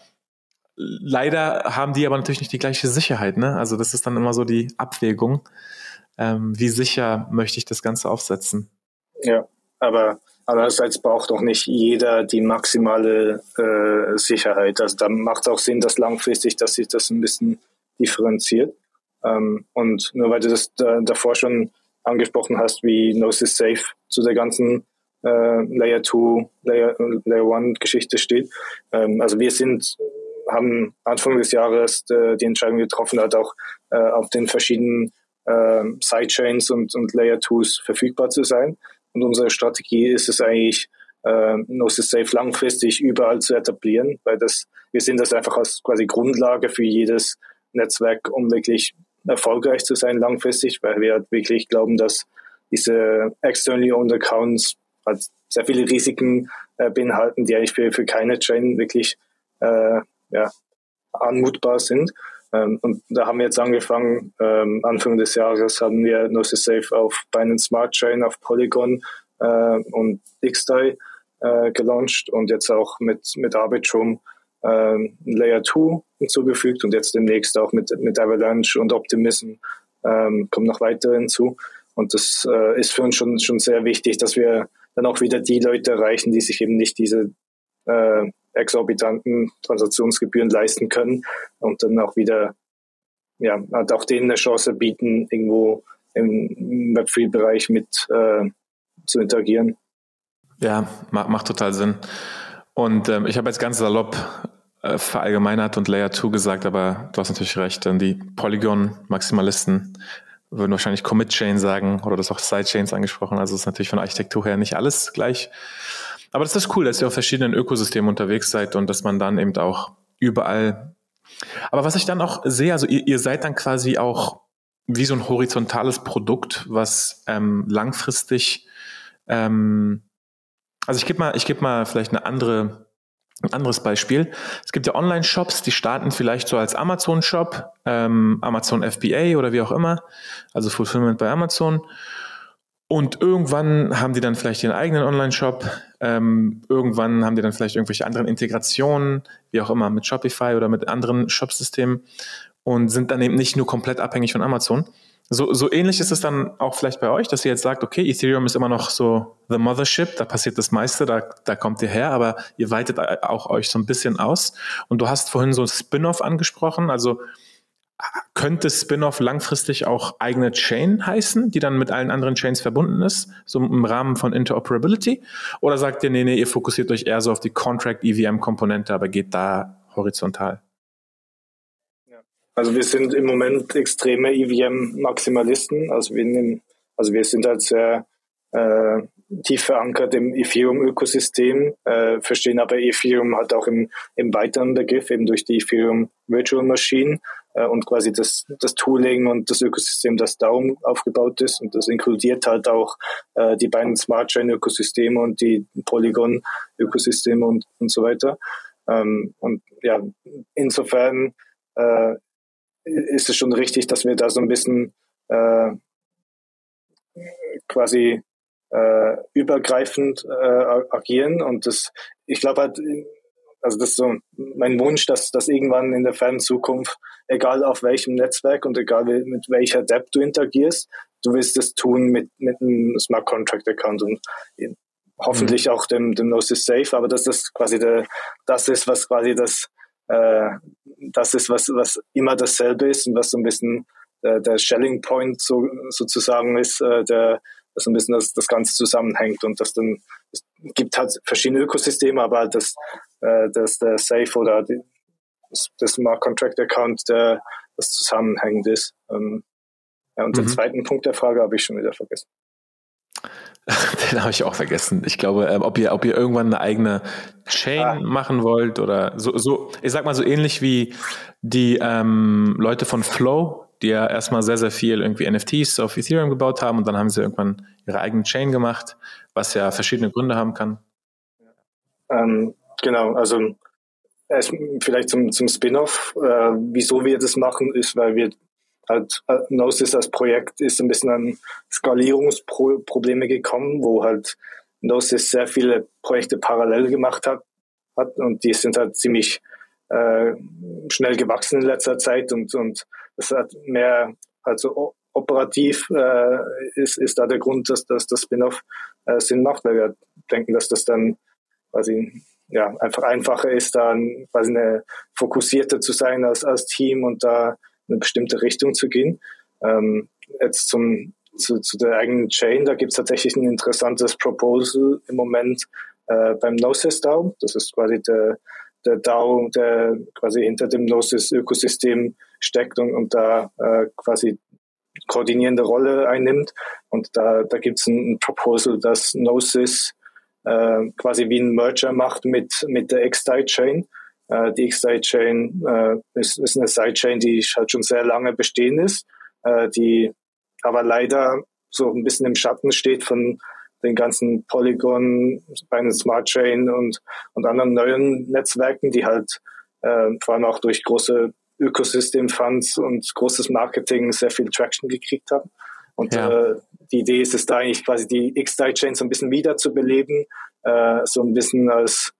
Leider haben die aber natürlich nicht die gleiche Sicherheit. Ne? Also das ist dann immer so die Abwägung. Ähm, wie sicher möchte ich das Ganze aufsetzen? Ja, aber andererseits braucht doch nicht jeder die maximale äh, Sicherheit. Also da macht es auch Sinn, dass langfristig, dass sich das ein bisschen differenziert. Ähm, und nur weil du das da, davor schon angesprochen hast, wie Gnosis Safe zu der ganzen äh, Layer 2, Layer, Layer 1 Geschichte steht. Ähm, also wir sind, haben Anfang des Jahres äh, die Entscheidung getroffen, halt auch äh, auf den verschiedenen äh, Sidechains und, und Layer 2s verfügbar zu sein. Und unsere Strategie ist es eigentlich, äh, Gnosis Safe langfristig überall zu etablieren, weil das, wir sehen das einfach als quasi Grundlage für jedes Netzwerk, um wirklich erfolgreich zu sein langfristig, weil wir halt wirklich glauben, dass diese externally owned Accounts halt sehr viele Risiken äh, beinhalten, die eigentlich für, für keine Chain wirklich äh, ja, anmutbar sind. Ähm, und da haben wir jetzt angefangen, ähm, Anfang des Jahres haben wir Gnosis Safe auf Binance Smart Chain, auf Polygon äh, und XDAI äh, gelauncht und jetzt auch mit, mit Arbitrum ähm, Layer 2 hinzugefügt und jetzt demnächst auch mit, mit Avalanche und Optimism ähm, kommen noch weitere hinzu. Und das äh, ist für uns schon, schon sehr wichtig, dass wir dann auch wieder die Leute erreichen, die sich eben nicht diese äh, exorbitanten Transaktionsgebühren leisten können und dann auch wieder ja, halt auch denen eine Chance bieten, irgendwo im Web3-Bereich mit äh, zu interagieren. Ja, macht, macht total Sinn. Und ähm, ich habe jetzt ganz salopp äh, verallgemeinert und Layer 2 gesagt, aber du hast natürlich recht, denn die Polygon-Maximalisten würden wahrscheinlich Commit-Chain sagen oder das auch Sidechains angesprochen. Also ist natürlich von Architektur her nicht alles gleich. Aber das ist cool, dass ihr auf verschiedenen Ökosystemen unterwegs seid und dass man dann eben auch überall. Aber was ich dann auch sehe, also ihr, ihr seid dann quasi auch wie so ein horizontales Produkt, was ähm, langfristig ähm, also ich gebe mal, ich gebe mal vielleicht eine andere, ein anderes Beispiel. Es gibt ja Online-Shops, die starten vielleicht so als Amazon-Shop, ähm, Amazon FBA oder wie auch immer, also Fulfillment bei Amazon. Und irgendwann haben die dann vielleicht ihren eigenen Online-Shop. Ähm, irgendwann haben die dann vielleicht irgendwelche anderen Integrationen, wie auch immer, mit Shopify oder mit anderen Shop-Systemen und sind dann eben nicht nur komplett abhängig von Amazon. So, so ähnlich ist es dann auch vielleicht bei euch, dass ihr jetzt sagt, okay, Ethereum ist immer noch so the Mothership, da passiert das meiste, da, da kommt ihr her, aber ihr weitet auch euch so ein bisschen aus. Und du hast vorhin so ein Spin-off angesprochen, also könnte Spin-off langfristig auch eigene Chain heißen, die dann mit allen anderen Chains verbunden ist, so im Rahmen von Interoperability? Oder sagt ihr, nee, nee, ihr fokussiert euch eher so auf die Contract-EVM-Komponente, aber geht da horizontal? Also wir sind im Moment extreme EVM-Maximalisten. Also wir also wir sind halt sehr äh, tief verankert im Ethereum-Ökosystem, äh, verstehen aber Ethereum hat auch im, im weiteren Begriff, eben durch die Ethereum Virtual Machine äh, und quasi das, das Tooling und das Ökosystem, das darum aufgebaut ist. Und das inkludiert halt auch äh, die beiden Smart Chain-Ökosysteme und die Polygon-Ökosysteme und, und so weiter. Ähm, und ja, insofern äh, ist es schon richtig, dass wir da so ein bisschen äh, quasi äh, übergreifend äh, agieren. Und das, ich glaube halt, also das ist so mein Wunsch, dass, dass irgendwann in der fernen Zukunft, egal auf welchem Netzwerk und egal mit welcher Depp du interagierst, du willst es tun mit, mit einem Smart Contract Account und hoffentlich mhm. auch dem, dem Gnosis Safe, aber dass das quasi der, das ist, was quasi das äh, das ist, was, was immer dasselbe ist und was so ein bisschen äh, der Shelling Point so, sozusagen ist, äh, der, dass ein bisschen das, das Ganze zusammenhängt und das dann, es gibt halt verschiedene Ökosysteme, aber halt das, äh, das der Safe oder die, das, das Smart Contract Account, der das zusammenhängend ist. Ähm, ja, und mhm. den zweiten Punkt der Frage habe ich schon wieder vergessen. Den habe ich auch vergessen. Ich glaube, ähm, ob ihr, ob ihr irgendwann eine eigene Chain ah. machen wollt oder so, so, ich sag mal so ähnlich wie die ähm, Leute von Flow, die ja erstmal sehr, sehr viel irgendwie NFTs auf Ethereum gebaut haben und dann haben sie irgendwann ihre eigene Chain gemacht, was ja verschiedene Gründe haben kann. Ähm, genau, also vielleicht zum, zum Spin-off. Äh, wieso wir das machen, ist, weil wir halt äh, Gnosis als Projekt ist ein bisschen an Skalierungsprobleme gekommen, wo halt Gnosis sehr viele Projekte parallel gemacht hat, hat und die sind halt ziemlich äh, schnell gewachsen in letzter Zeit und und das hat mehr also operativ äh, ist, ist da der Grund, dass, dass das Spin-off äh, Sinn macht, weil wir denken, dass das dann quasi ja, einfach einfacher ist, dann quasi eine fokussierter zu sein als, als Team und da eine bestimmte Richtung zu gehen. Ähm, jetzt zum, zu, zu der eigenen Chain, da gibt es tatsächlich ein interessantes Proposal im Moment äh, beim Gnosis DAO. Das ist quasi der, der DAO, der quasi hinter dem Gnosis-Ökosystem steckt und, und da äh, quasi koordinierende Rolle einnimmt. Und da, da gibt es ein, ein Proposal, dass Gnosis äh, quasi wie ein Merger macht mit, mit der XDAI-Chain. Äh, die XDAI-Chain äh, ist, ist eine Sidechain, die halt schon sehr lange bestehen ist, äh, die aber leider so ein bisschen im Schatten steht von den ganzen Polygon, Binance Smart Chain und, und anderen neuen Netzwerken, die halt äh, vor allem auch durch große Ökosystem-Funds und großes Marketing sehr viel Traction gekriegt haben. Und ja. äh, die Idee ist es da eigentlich quasi die X-Chain so ein bisschen wiederzubeleben, äh, so ein bisschen als,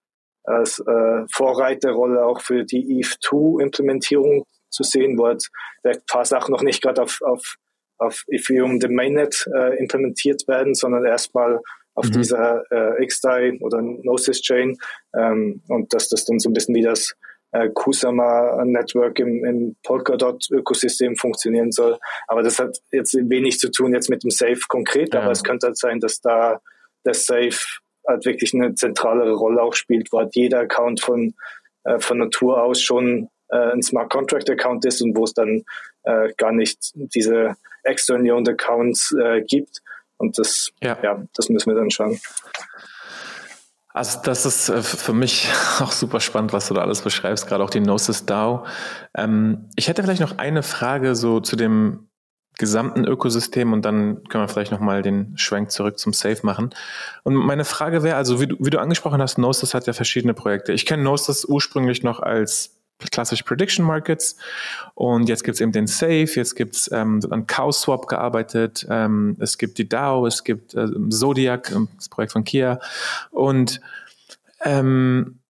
als äh, Vorreiterrolle auch für die ETH2-Implementierung zu sehen, wo halt vielleicht ein paar Sachen noch nicht gerade auf, auf, auf Ethereum dem Mainnet äh, implementiert werden, sondern erstmal auf mhm. dieser äh, XDAI oder Gnosis Chain ähm, und dass das dann so ein bisschen wie das Kusama Network im, im Polkadot-Ökosystem funktionieren soll. Aber das hat jetzt wenig zu tun jetzt mit dem Safe konkret, ja. aber es könnte halt sein, dass da der Safe halt wirklich eine zentralere Rolle auch spielt, wo halt jeder Account von, äh, von Natur aus schon äh, ein Smart Contract Account ist und wo es dann äh, gar nicht diese external owned Accounts äh, gibt. Und das, ja. ja, das müssen wir dann schauen. Also das ist äh, für mich auch super spannend, was du da alles beschreibst, gerade auch die Gnosis DAO. Ähm, ich hätte vielleicht noch eine Frage so zu dem gesamten Ökosystem und dann können wir vielleicht nochmal den Schwenk zurück zum Safe machen. Und meine Frage wäre, also wie du, wie du angesprochen hast, Gnosis hat ja verschiedene Projekte. Ich kenne Gnosis ursprünglich noch als klassisch Prediction Markets. Und jetzt gibt es eben den Safe, jetzt gibt es ähm, an CowSwap gearbeitet, ähm, es gibt die DAO, es gibt äh, Zodiac, ähm, das Projekt von Kia. Und ähm,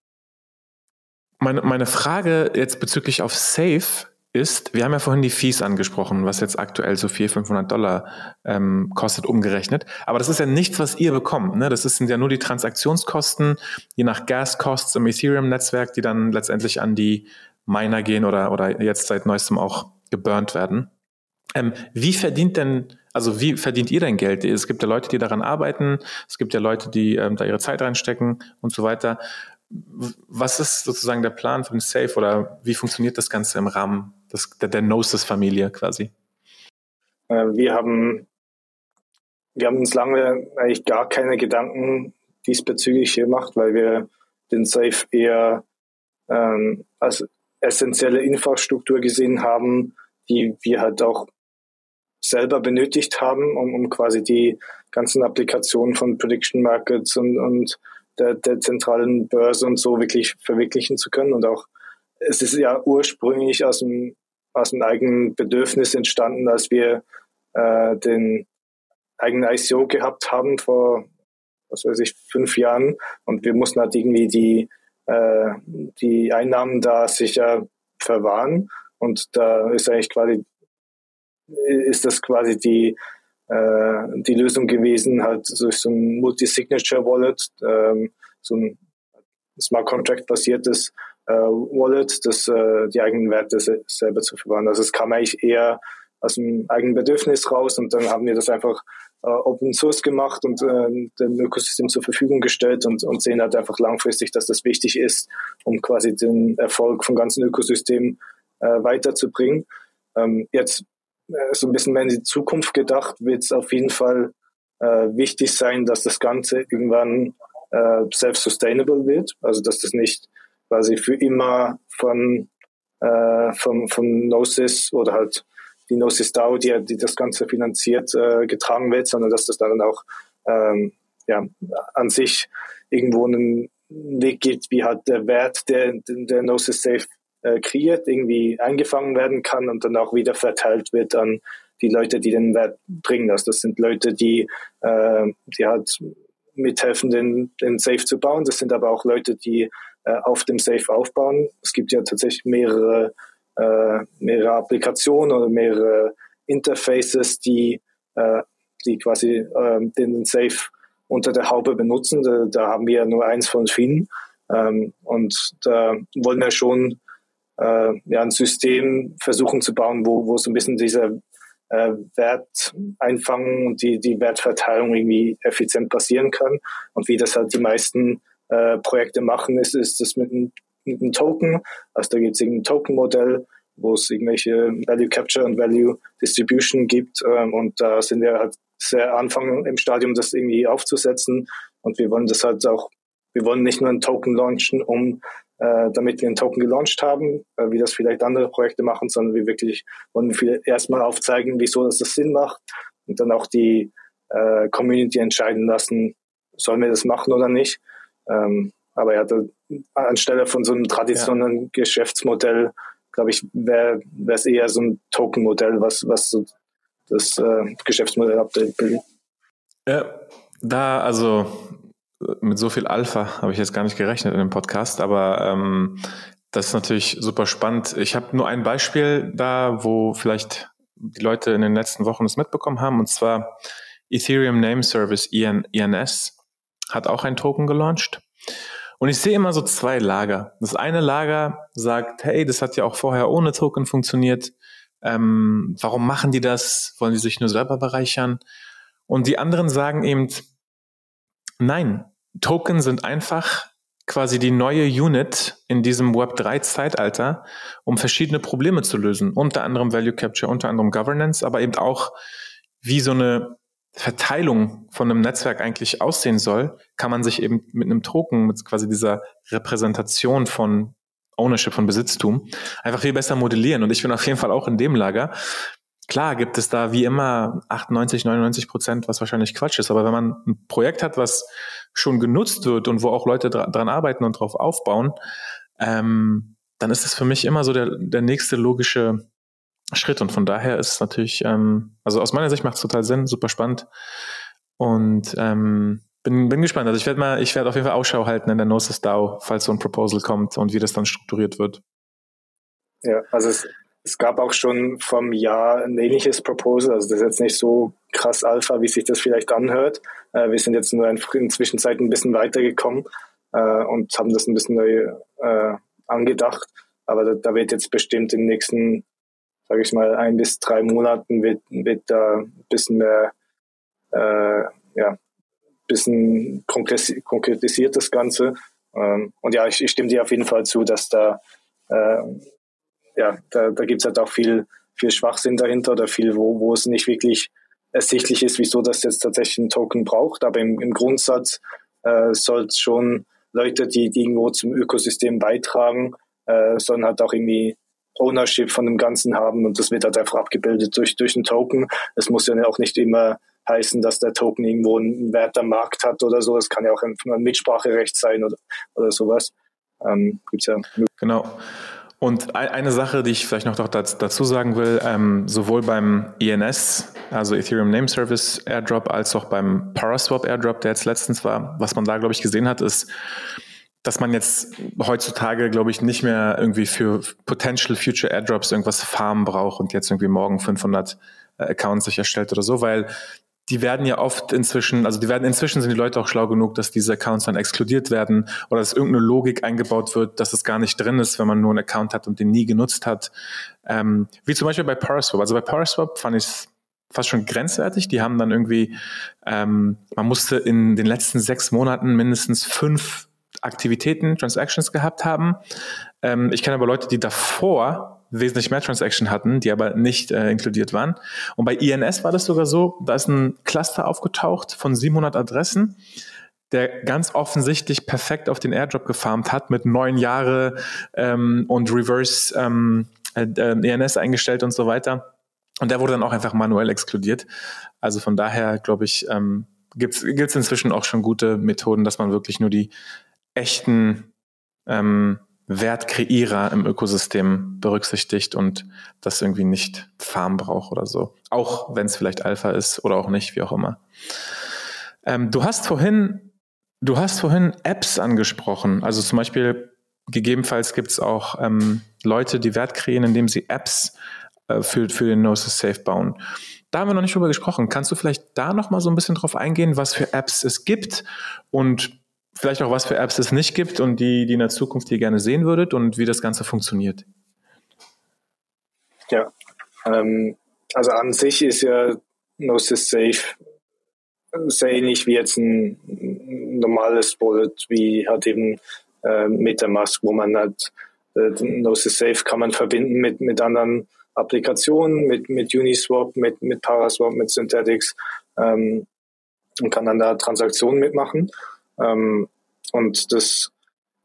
meine, meine Frage jetzt bezüglich auf Safe ist, wir haben ja vorhin die Fees angesprochen, was jetzt aktuell so 400, 500 Dollar ähm, kostet, umgerechnet. Aber das ist ja nichts, was ihr bekommt. Ne? Das sind ja nur die Transaktionskosten, je nach Gas-Costs im Ethereum-Netzwerk, die dann letztendlich an die Miner gehen oder, oder jetzt seit neuestem auch geburnt werden. Ähm, wie verdient denn, also wie verdient ihr denn Geld? Es gibt ja Leute, die daran arbeiten, es gibt ja Leute, die ähm, da ihre Zeit reinstecken und so weiter. Was ist sozusagen der Plan den Safe oder wie funktioniert das Ganze im Rahmen das, der, der Gnosis-Familie quasi? Äh, wir haben, wir haben uns lange eigentlich gar keine Gedanken diesbezüglich gemacht, weil wir den Safe eher ähm, als essentielle Infrastruktur gesehen haben, die wir halt auch selber benötigt haben, um, um quasi die ganzen Applikationen von Prediction Markets und, und der, der zentralen Börse und so wirklich verwirklichen zu können. Und auch es ist ja ursprünglich aus dem aus einem eigenen Bedürfnis entstanden, als wir äh, den eigenen ICO gehabt haben vor, was weiß ich, fünf Jahren. Und wir mussten halt irgendwie die, äh, die Einnahmen da sicher verwahren. Und da ist eigentlich quasi, ist das quasi die, äh, die Lösung gewesen, halt durch so ein Multi-Signature Wallet, ähm, so ein Smart Contract basiertes Wallet, das äh, die eigenen Werte se selber zu verwahren. Also es kam eigentlich eher aus dem eigenen Bedürfnis raus und dann haben wir das einfach äh, Open Source gemacht und äh, dem Ökosystem zur Verfügung gestellt und, und sehen halt einfach langfristig, dass das wichtig ist, um quasi den Erfolg vom ganzen Ökosystem äh, weiterzubringen. Ähm, jetzt äh, so ein bisschen mehr in die Zukunft gedacht, wird es auf jeden Fall äh, wichtig sein, dass das Ganze irgendwann äh, self-sustainable wird, also dass das nicht quasi für immer von, äh, von, von Gnosis oder halt die Gnosis DAO, die, die das Ganze finanziert, äh, getragen wird, sondern dass das dann auch ähm, ja, an sich irgendwo einen Weg gibt, wie halt der Wert der, der Gnosis Safe äh, kreiert, irgendwie eingefangen werden kann und dann auch wieder verteilt wird an die Leute, die den Wert bringen. Also das sind Leute, die, äh, die halt mithelfen, den, den Safe zu bauen. Das sind aber auch Leute, die äh, auf dem Safe aufbauen. Es gibt ja tatsächlich mehrere, äh, mehrere Applikationen oder mehrere Interfaces, die, äh, die quasi äh, den Safe unter der Haube benutzen. Da, da haben wir nur eins von vielen. Ähm, und da wollen wir schon äh, ja, ein System versuchen zu bauen, wo, wo so ein bisschen dieser äh, Werteinfangen und die, die Wertverteilung irgendwie effizient passieren kann. Und wie das halt die meisten äh, Projekte machen, ist, ist das mit einem, mit einem Token. Also da gibt es irgendein Token-Modell, wo es irgendwelche Value Capture und Value Distribution gibt. Ähm, und da sind wir halt sehr Anfang im Stadium, das irgendwie aufzusetzen. Und wir wollen das halt auch, wir wollen nicht nur einen Token launchen, um äh, damit wir einen Token gelauncht haben, äh, wie das vielleicht andere Projekte machen, sondern wir wirklich wollen wir erstmal aufzeigen, wieso das, das Sinn macht und dann auch die äh, Community entscheiden lassen, sollen wir das machen oder nicht. Ähm, aber ja, da, anstelle von so einem traditionellen ja. Geschäftsmodell, glaube ich, wäre es eher so ein Token-Modell, was, was so das äh, Geschäftsmodell abbildet. Ja, da, also mit so viel Alpha habe ich jetzt gar nicht gerechnet in dem Podcast, aber ähm, das ist natürlich super spannend. Ich habe nur ein Beispiel da, wo vielleicht die Leute in den letzten Wochen das mitbekommen haben, und zwar Ethereum Name Service ENS hat auch ein Token gelauncht. Und ich sehe immer so zwei Lager. Das eine Lager sagt, hey, das hat ja auch vorher ohne Token funktioniert. Ähm, warum machen die das? Wollen die sich nur selber bereichern? Und die anderen sagen eben, nein, Token sind einfach quasi die neue Unit in diesem Web3-Zeitalter, um verschiedene Probleme zu lösen. Unter anderem Value Capture, unter anderem Governance, aber eben auch, wie so eine Verteilung von einem Netzwerk eigentlich aussehen soll, kann man sich eben mit einem Token, mit quasi dieser Repräsentation von Ownership, von Besitztum, einfach viel besser modellieren. Und ich bin auf jeden Fall auch in dem Lager. Klar gibt es da wie immer 98, 99 Prozent, was wahrscheinlich Quatsch ist. Aber wenn man ein Projekt hat, was schon genutzt wird und wo auch Leute dra dran arbeiten und drauf aufbauen, ähm, dann ist es für mich immer so der, der nächste logische Schritt. Und von daher ist es natürlich, ähm, also aus meiner Sicht macht es total Sinn, super spannend. Und ähm, bin, bin gespannt. Also ich werde mal, ich werde auf jeden Fall Ausschau halten in der Gnosis DAO, falls so ein Proposal kommt und wie das dann strukturiert wird. Ja, also es, es gab auch schon vom Jahr ein ähnliches Proposal. Also das ist jetzt nicht so krass Alpha, wie sich das vielleicht anhört. Äh, wir sind jetzt nur in, in Zwischenzeit ein bisschen weitergekommen äh, und haben das ein bisschen neu äh, angedacht. Aber da, da, wird jetzt bestimmt den nächsten, sage ich mal, ein bis drei Monaten wird, wird da ein bisschen mehr, äh, ja, bisschen konkretisiert das Ganze. Ähm, und ja, ich, ich, stimme dir auf jeden Fall zu, dass da, äh, ja, da, da gibt es halt auch viel, viel Schwachsinn dahinter oder viel, wo, wo es nicht wirklich ersichtlich ist, wieso das jetzt tatsächlich ein Token braucht. Aber im, im Grundsatz äh, soll es schon Leute, die, die irgendwo zum Ökosystem beitragen, äh, sollen halt auch irgendwie Ownership von dem Ganzen haben und das wird halt einfach abgebildet durch, durch einen Token. Es muss ja auch nicht immer heißen, dass der Token irgendwo einen Wert am Markt hat oder so. Es kann ja auch ein, ein Mitspracherecht sein oder, oder sowas. Ähm, gibt's ja. Genau. Und eine Sache, die ich vielleicht noch dazu sagen will, ähm, sowohl beim ENS, also Ethereum Name Service Airdrop, als auch beim Paraswap Airdrop, der jetzt letztens war, was man da, glaube ich, gesehen hat, ist, dass man jetzt heutzutage, glaube ich, nicht mehr irgendwie für Potential Future Airdrops irgendwas farmen braucht und jetzt irgendwie morgen 500 äh, Accounts sich erstellt oder so, weil die werden ja oft inzwischen, also die werden inzwischen sind die Leute auch schlau genug, dass diese Accounts dann exkludiert werden oder dass irgendeine Logik eingebaut wird, dass es gar nicht drin ist, wenn man nur einen Account hat und den nie genutzt hat. Ähm, wie zum Beispiel bei Paraswap. Also bei Paraswap fand ich es fast schon grenzwertig. Die haben dann irgendwie, ähm, man musste in den letzten sechs Monaten mindestens fünf Aktivitäten, Transactions gehabt haben. Ähm, ich kenne aber Leute, die davor wesentlich mehr Transaction hatten, die aber nicht äh, inkludiert waren. Und bei INS war das sogar so, da ist ein Cluster aufgetaucht von 700 Adressen, der ganz offensichtlich perfekt auf den Airdrop gefarmt hat mit neun Jahre ähm, und Reverse ähm, äh, ENS eingestellt und so weiter. Und der wurde dann auch einfach manuell exkludiert. Also von daher, glaube ich, ähm, gibt es inzwischen auch schon gute Methoden, dass man wirklich nur die echten ähm, Wertkreierer im Ökosystem berücksichtigt und das irgendwie nicht Farm braucht oder so. Auch wenn es vielleicht Alpha ist oder auch nicht, wie auch immer. Ähm, du hast vorhin, du hast vorhin Apps angesprochen. Also zum Beispiel, gegebenenfalls gibt es auch ähm, Leute, die Wert kreieren, indem sie Apps äh, für, für den Gnosis Safe bauen. Da haben wir noch nicht drüber gesprochen. Kannst du vielleicht da noch mal so ein bisschen drauf eingehen, was für Apps es gibt und vielleicht auch, was für Apps es nicht gibt und die, die in der Zukunft ihr gerne sehen würdet und wie das Ganze funktioniert. Ja, ähm, also an sich ist ja Gnosis Safe sehr ähnlich wie jetzt ein normales Wallet, wie halt eben äh, MetaMask, wo man halt äh, Gnosis Safe kann man verbinden mit, mit anderen Applikationen, mit, mit Uniswap, mit, mit Paraswap, mit Synthetics ähm, und kann dann da Transaktionen mitmachen. Ähm, und das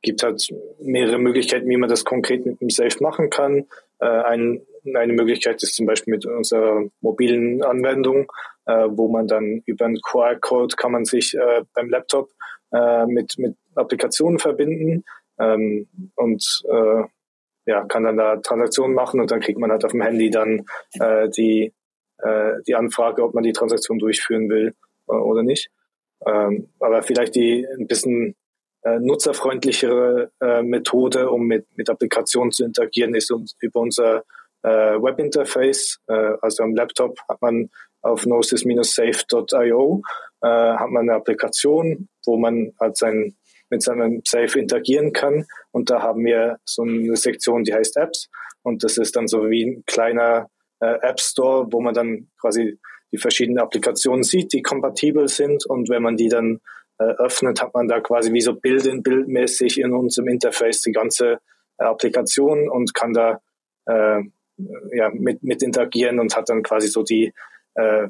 gibt halt mehrere Möglichkeiten, wie man das konkret mit dem Safe machen kann. Äh, ein, eine Möglichkeit ist zum Beispiel mit unserer mobilen Anwendung, äh, wo man dann über einen QR-Code kann man sich äh, beim Laptop äh, mit, mit Applikationen verbinden ähm, und äh, ja, kann dann da Transaktionen machen und dann kriegt man halt auf dem Handy dann äh, die, die Anfrage, ob man die Transaktion durchführen will oder nicht. Ähm, aber vielleicht die ein bisschen äh, nutzerfreundlichere äh, Methode, um mit, mit Applikationen zu interagieren, ist uns, über unser äh, Webinterface. Äh, also am Laptop hat man auf gnosis-safe.io äh, hat man eine Applikation, wo man halt sein, mit seinem Safe interagieren kann. Und da haben wir so eine Sektion, die heißt Apps. Und das ist dann so wie ein kleiner äh, App Store, wo man dann quasi die verschiedenen Applikationen sieht, die kompatibel sind. Und wenn man die dann äh, öffnet, hat man da quasi wie so Bild in unserem Interface die ganze äh, Applikation und kann da äh, ja, mit, mit interagieren und hat dann quasi so die äh,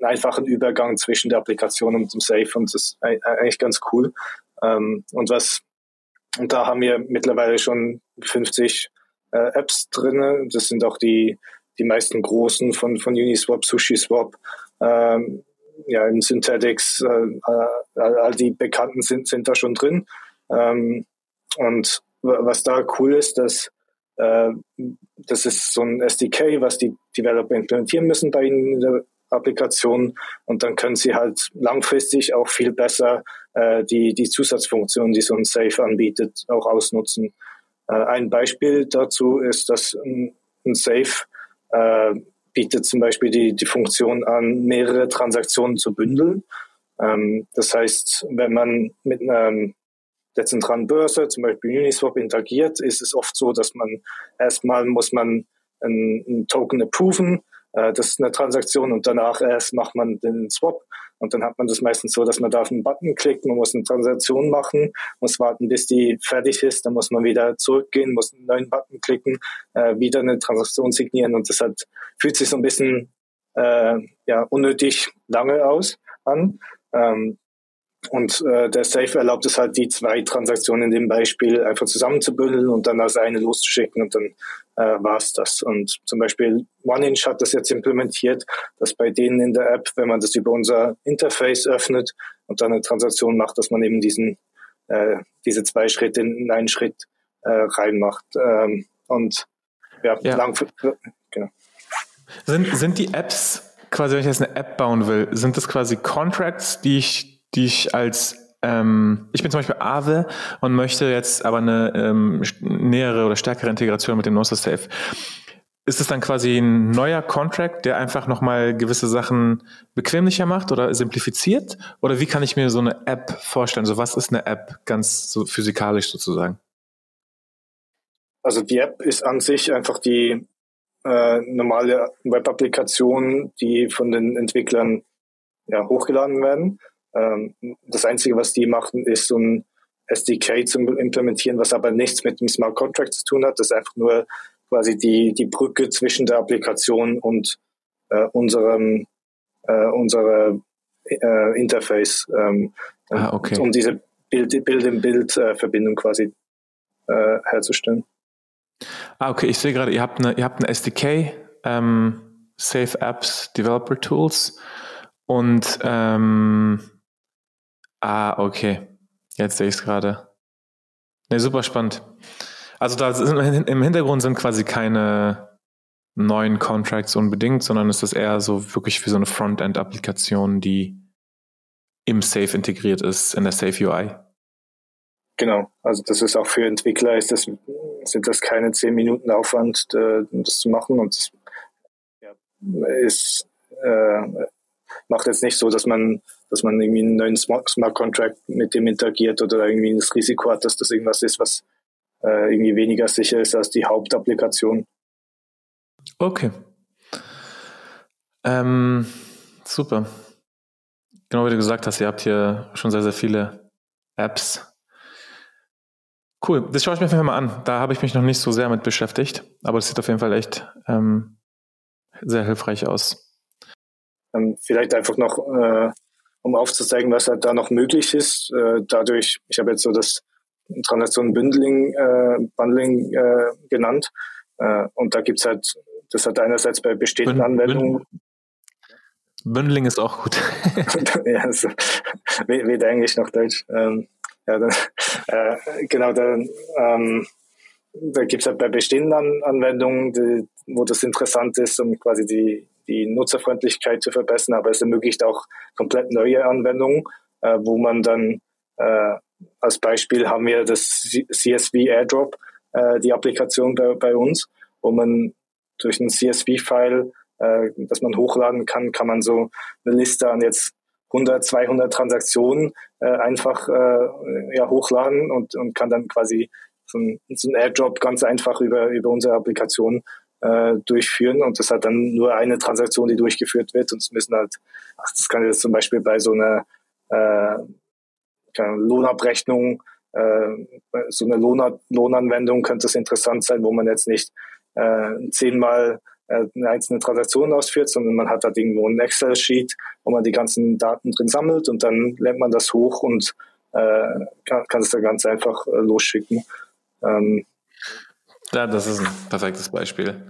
einfachen Übergang zwischen der Applikation und dem Safe und das ist eigentlich ganz cool. Ähm, und was und da haben wir mittlerweile schon 50 äh, Apps drin. Das sind auch die die meisten großen von von Uniswap, SushiSwap, ähm, ja, in Synthetics, äh, äh, all die bekannten sind, sind da schon drin. Ähm, und was da cool ist, dass äh, das ist so ein SDK, was die Developer implementieren müssen bei ihnen in der Applikation und dann können sie halt langfristig auch viel besser äh, die, die Zusatzfunktionen, die so ein Safe anbietet, auch ausnutzen. Äh, ein Beispiel dazu ist, dass ein, ein Safe äh, bietet zum Beispiel die, die Funktion an, mehrere Transaktionen zu bündeln. Ähm, das heißt, wenn man mit einer dezentralen Börse, zum Beispiel Uniswap, interagiert, ist es oft so, dass man erstmal muss man ein, Token approven, äh, das ist eine Transaktion und danach erst macht man den Swap und dann hat man das meistens so, dass man da auf einen Button klickt, man muss eine Transaktion machen, muss warten, bis die fertig ist, dann muss man wieder zurückgehen, muss einen neuen Button klicken, äh, wieder eine Transaktion signieren und das hat, fühlt sich so ein bisschen äh, ja, unnötig lange aus an. Ähm, und äh, der Safe erlaubt es halt, die zwei Transaktionen in dem Beispiel einfach zusammenzubündeln und dann als eine loszuschicken und dann äh, war es das. Und zum Beispiel OneInch hat das jetzt implementiert, dass bei denen in der App, wenn man das über unser Interface öffnet und dann eine Transaktion macht, dass man eben diesen äh, diese zwei Schritte in einen Schritt äh, reinmacht. Ähm, und ja, ja. lang genau. Sind, sind die Apps quasi, wenn ich jetzt eine App bauen will, sind das quasi Contracts, die ich die ich als ähm, ich bin zum Beispiel Aave und möchte jetzt aber eine ähm, nähere oder stärkere Integration mit dem Gnosis Safe. Ist es dann quasi ein neuer Contract, der einfach nochmal gewisse Sachen bequemlicher macht oder simplifiziert? Oder wie kann ich mir so eine App vorstellen? So was ist eine App ganz so physikalisch sozusagen? Also die App ist an sich einfach die äh, normale Web-Applikation, die von den Entwicklern ja, hochgeladen werden. Ähm, das Einzige, was die machten, ist so ein SDK zu implementieren, was aber nichts mit dem Smart Contract zu tun hat. Das ist einfach nur quasi die, die Brücke zwischen der Applikation und äh, unserem äh, unsere äh, Interface, ähm, ah, okay. um diese Bild-in-Bild-Verbindung äh, quasi äh, herzustellen. Ah, okay, ich sehe gerade, ihr habt eine, ihr habt eine SDK, ähm, Safe Apps Developer Tools und ähm, Ah, okay. Jetzt sehe ich es gerade. Ne, super spannend. Also da sind, im Hintergrund sind quasi keine neuen Contracts unbedingt, sondern ist das eher so wirklich wie so eine Frontend-Applikation, die im Safe integriert ist, in der Safe UI. Genau, also das ist auch für Entwickler, ist das, sind das keine zehn Minuten Aufwand, äh, das zu machen und das ja, äh, macht jetzt nicht so, dass man, dass man irgendwie einen neuen Smart, Contract mit dem interagiert oder irgendwie das Risiko hat, dass das irgendwas ist, was äh, irgendwie weniger sicher ist als die Hauptapplikation. Okay. Ähm, super. Genau wie du gesagt hast, ihr habt hier schon sehr, sehr viele Apps. Cool, das schaue ich mir auf jeden Fall mal an. Da habe ich mich noch nicht so sehr mit beschäftigt, aber es sieht auf jeden Fall echt ähm, sehr hilfreich aus. Ähm, vielleicht einfach noch, äh, um aufzuzeigen, was halt da noch möglich ist. Äh, dadurch, ich habe jetzt so das Transaktion Bundling, äh, Bundling äh, genannt. Äh, und da gibt es halt, das hat einerseits bei bestehenden Bund, Anwendungen. Bundling ist auch gut. ja, also, weder Englisch noch Deutsch. Ähm, ja, dann, äh, genau, dann, ähm, da gibt es halt bei bestehenden Anwendungen, die, wo das interessant ist, um quasi die, die Nutzerfreundlichkeit zu verbessern, aber es ermöglicht auch komplett neue Anwendungen, äh, wo man dann äh, als Beispiel haben wir das CSV Airdrop, äh, die Applikation bei, bei uns, wo man durch ein CSV-File, äh, das man hochladen kann, kann man so eine Liste an jetzt 100, 200 Transaktionen äh, einfach äh, ja, hochladen und, und kann dann quasi so ein, so ein Airdrop ganz einfach über, über unsere Applikation äh, durchführen und das hat dann nur eine Transaktion, die durchgeführt wird und es müssen halt, ach, das kann jetzt zum Beispiel bei so einer äh, Lohnabrechnung, äh, so eine Lohn Lohnanwendung könnte es interessant sein, wo man jetzt nicht äh, zehnmal äh, eine einzelne Transaktion ausführt, sondern man hat da irgendwo ein Excel-Sheet, wo man die ganzen Daten drin sammelt und dann lernt man das hoch und äh, kann, kann es da ganz einfach äh, losschicken. Ähm, ja, das ist ein perfektes Beispiel.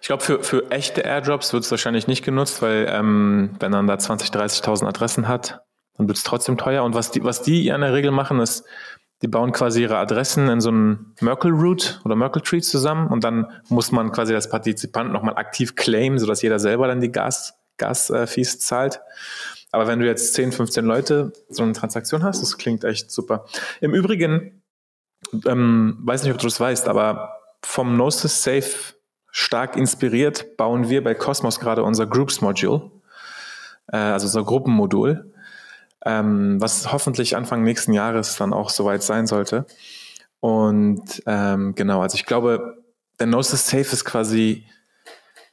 Ich glaube, für, für echte Airdrops wird es wahrscheinlich nicht genutzt, weil ähm, wenn man da 20.000, 30.000 Adressen hat, dann wird es trotzdem teuer. Und was die, was die in der Regel machen, ist, die bauen quasi ihre Adressen in so einen Merkle Root oder Merkle Tree zusammen und dann muss man quasi als Partizipant nochmal aktiv claimen, sodass jeder selber dann die Gas, Gas-Fees zahlt. Aber wenn du jetzt 10, 15 Leute so eine Transaktion hast, das klingt echt super. Im Übrigen, ähm, weiß nicht, ob du das weißt, aber vom Gnosis Safe stark inspiriert bauen wir bei Cosmos gerade unser Groups Module, äh, also unser Gruppenmodul ähm, was hoffentlich Anfang nächsten Jahres dann auch soweit sein sollte. Und ähm, genau, also ich glaube, der Gnosis Safe ist quasi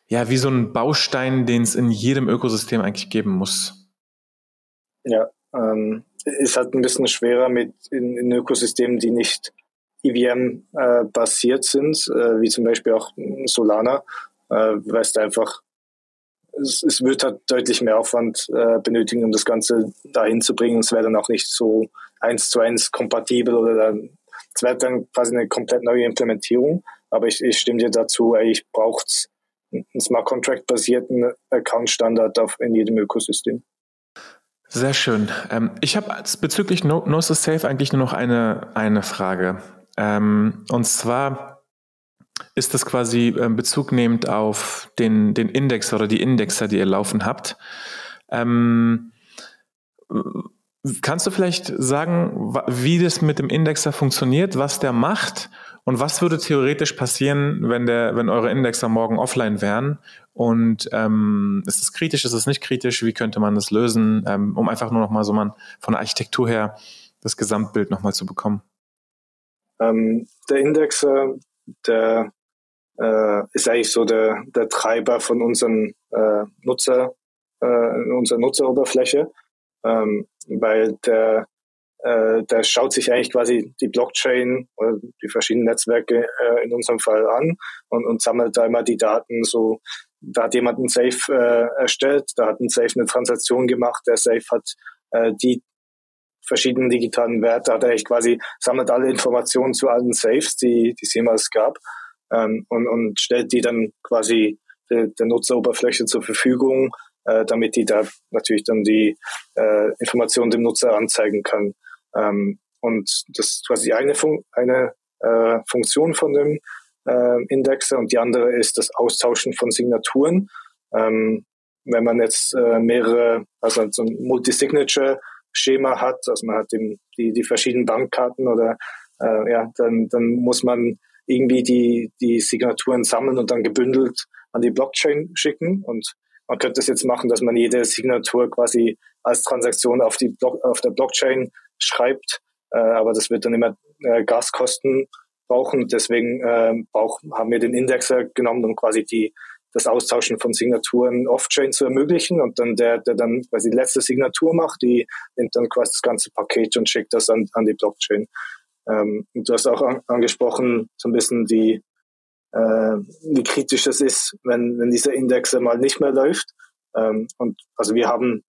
ja wie so ein Baustein, den es in jedem Ökosystem eigentlich geben muss. Ja, ähm, ist halt ein bisschen schwerer mit in, in Ökosystemen, die nicht EVM äh, basiert sind, äh, wie zum Beispiel auch Solana, äh, weil es einfach es, es wird halt deutlich mehr Aufwand äh, benötigen, um das Ganze dahin zu bringen. Es wäre dann auch nicht so eins zu eins kompatibel oder dann, es wäre dann quasi eine komplett neue Implementierung. Aber ich, ich stimme dir dazu, ey, ich brauche einen Smart Contract basierten Account Standard in jedem Ökosystem. Sehr schön. Ähm, ich habe bezüglich no Gnosis Safe eigentlich nur noch eine, eine Frage. Ähm, und zwar, ist das quasi ähm, Bezug nehmend auf den, den Index oder die Indexer, die ihr laufen habt. Ähm, kannst du vielleicht sagen, wie das mit dem Indexer funktioniert, was der macht und was würde theoretisch passieren, wenn der, wenn eure Indexer morgen offline wären? Und ähm, ist es kritisch, ist es nicht kritisch? Wie könnte man das lösen, ähm, um einfach nur noch mal so man von der Architektur her das Gesamtbild noch mal zu bekommen? Ähm, der Indexer, der äh, ist eigentlich so der, der Treiber von unserem äh, Nutzer, äh, unserer Nutzeroberfläche, ähm, weil der, äh, der schaut sich eigentlich quasi die Blockchain oder die verschiedenen Netzwerke äh, in unserem Fall an und, und sammelt da immer die Daten so. Da hat jemand ein Safe äh, erstellt, da hat ein Safe eine Transaktion gemacht, der Safe hat äh, die verschiedenen digitalen Werte, hat er eigentlich quasi, sammelt alle Informationen zu allen Safes, die, die es jemals gab ähm, und, und stellt die dann quasi der, der Nutzeroberfläche zur Verfügung, äh, damit die da natürlich dann die äh, Informationen dem Nutzer anzeigen kann. Ähm, und das ist quasi eine, Fun eine äh, Funktion von dem äh, Indexer und die andere ist das Austauschen von Signaturen. Ähm, wenn man jetzt äh, mehrere, also so ein Multisignature-Schema hat, also man hat eben die, die verschiedenen Bankkarten oder äh, ja, dann, dann muss man irgendwie die, die Signaturen sammeln und dann gebündelt an die Blockchain schicken. Und man könnte es jetzt machen, dass man jede Signatur quasi als Transaktion auf, die Block, auf der Blockchain schreibt. Äh, aber das wird dann immer äh, Gaskosten brauchen. Deswegen äh, brauch, haben wir den Indexer genommen, um quasi die, das Austauschen von Signaturen off-chain zu ermöglichen. Und dann der, der dann quasi die letzte Signatur macht, die nimmt dann quasi das ganze Paket und schickt das an, an die Blockchain. Ähm, du hast auch an, angesprochen, so ein bisschen die, äh, wie kritisch es ist, wenn, wenn dieser Index mal nicht mehr läuft. Ähm, und also wir haben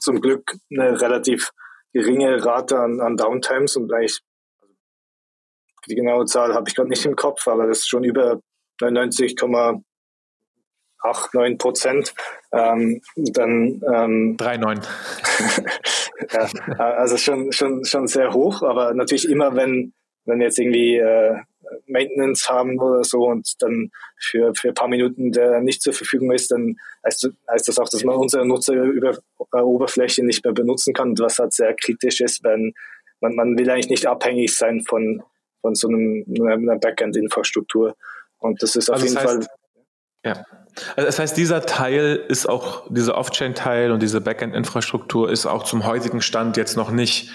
zum Glück eine relativ geringe Rate an, an Downtimes und eigentlich die genaue Zahl habe ich gerade nicht im Kopf, aber das ist schon über 99,8, 9 Prozent. Ähm, dann ähm, 3,9. ja, also schon, schon, schon sehr hoch, aber natürlich immer, wenn, wenn wir jetzt irgendwie äh, Maintenance haben oder so und dann für, für ein paar Minuten der nicht zur Verfügung ist, dann heißt, heißt das auch, dass man unsere Nutzeroberfläche nicht mehr benutzen kann, was halt sehr kritisch ist, wenn man, man will eigentlich nicht abhängig sein von, von so einem, einer Backend-Infrastruktur. Und das ist auf also jeden heißt, Fall. Ja. Also das heißt, dieser Teil ist auch, dieser Off-Chain-Teil und diese Backend-Infrastruktur ist auch zum heutigen Stand jetzt noch nicht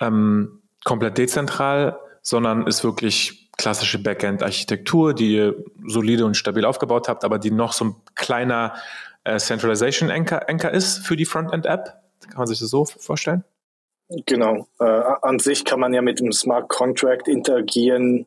ähm, komplett dezentral, sondern ist wirklich klassische Backend-Architektur, die ihr solide und stabil aufgebaut habt, aber die noch so ein kleiner äh, Centralization-Anchor ist für die Frontend-App. Kann man sich das so vorstellen? Genau. Äh, an sich kann man ja mit dem Smart Contract interagieren,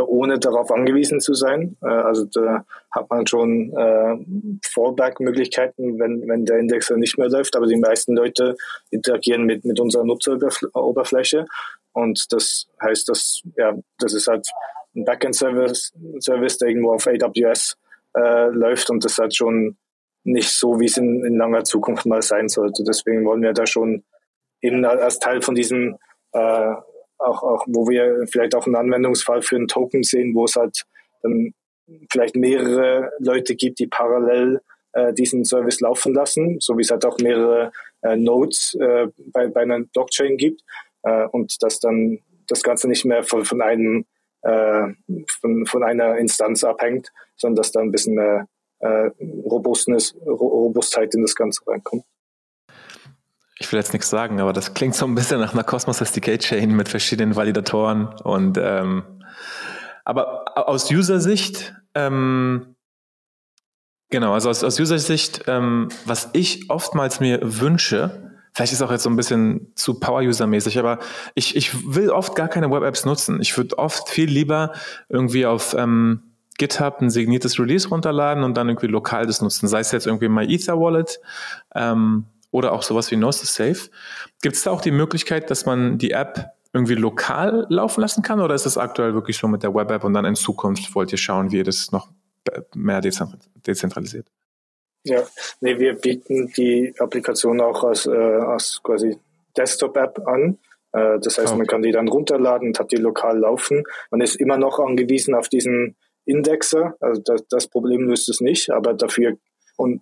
ohne darauf angewiesen zu sein. Äh, also da hat man schon äh, Fallback-Möglichkeiten, wenn, wenn der Indexer nicht mehr läuft. Aber die meisten Leute interagieren mit, mit unserer Nutzeroberfläche. Und das heißt, dass, ja, das ist halt ein Backend-Service, Service, der irgendwo auf AWS äh, läuft und das halt schon nicht so, wie es in, in langer Zukunft mal sein sollte. Deswegen wollen wir da schon eben als Teil von diesem, äh, auch, auch, wo wir vielleicht auch einen Anwendungsfall für einen Token sehen, wo es halt dann vielleicht mehrere Leute gibt, die parallel äh, diesen Service laufen lassen, so wie es halt auch mehrere äh, Nodes äh, bei, bei einer Blockchain gibt äh, und dass dann das Ganze nicht mehr von, von einem äh, von, von einer Instanz abhängt, sondern dass da ein bisschen mehr äh, Robustness, Robustheit in das Ganze reinkommt ich will jetzt nichts sagen, aber das klingt so ein bisschen nach einer Cosmos SDK Chain mit verschiedenen Validatoren und ähm, aber aus User-Sicht, ähm, genau, also aus, aus User-Sicht, ähm, was ich oftmals mir wünsche, vielleicht ist auch jetzt so ein bisschen zu Power-User-mäßig, aber ich, ich will oft gar keine Web-Apps nutzen. Ich würde oft viel lieber irgendwie auf ähm, GitHub ein signiertes Release runterladen und dann irgendwie lokal das nutzen. Sei es jetzt irgendwie My Ether Wallet ähm, oder auch sowas wie Gnosis Safe. Gibt es da auch die Möglichkeit, dass man die App irgendwie lokal laufen lassen kann oder ist das aktuell wirklich so mit der Web-App und dann in Zukunft wollt ihr schauen, wie ihr das noch mehr dezentralisiert? Ja, nee, wir bieten die Applikation auch als, äh, als quasi Desktop-App an. Äh, das heißt, okay. man kann die dann runterladen und hat die lokal laufen. Man ist immer noch angewiesen auf diesen Indexer. Also das, das Problem löst es nicht, aber dafür und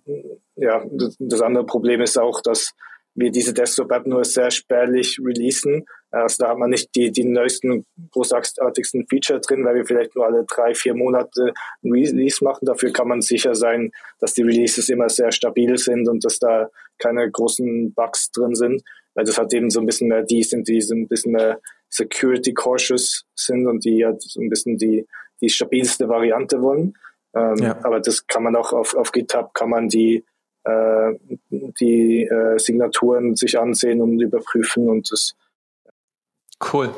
ja, das, andere Problem ist auch, dass wir diese Desktop-App nur sehr spärlich releasen. Also da hat man nicht die, die neuesten, großartigsten Feature drin, weil wir vielleicht nur alle drei, vier Monate ein Release machen. Dafür kann man sicher sein, dass die Releases immer sehr stabil sind und dass da keine großen Bugs drin sind. Weil das hat eben so ein bisschen mehr die sind, die so ein bisschen mehr security cautious sind und die halt so ein bisschen die, die stabilste Variante wollen. Ähm, ja. Aber das kann man auch auf, auf GitHub, kann man die, äh, die äh, Signaturen sich ansehen und überprüfen und das. Cool.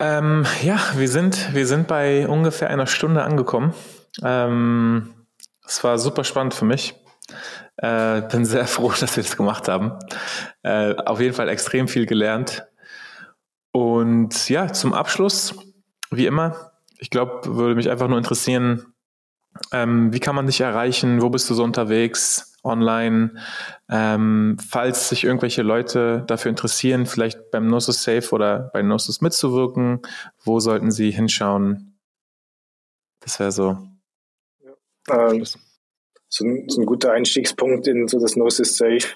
Ähm, ja, wir sind, wir sind bei ungefähr einer Stunde angekommen. Ähm, es war super spannend für mich. Äh, bin sehr froh, dass wir das gemacht haben. Äh, auf jeden Fall extrem viel gelernt. Und ja, zum Abschluss, wie immer, ich glaube, würde mich einfach nur interessieren, Ähm, wie kann man dich erreichen? Wo bist du so unterwegs? Online? Ähm, falls sich irgendwelche Leute dafür interessieren, vielleicht beim Gnosis Safe oder bei Gnosis mitzuwirken, wo sollten sie hinschauen? Das wäre so. Ja. Ähm, so, ein, so, ein, guter Einstiegspunkt in so das Gnosis Safe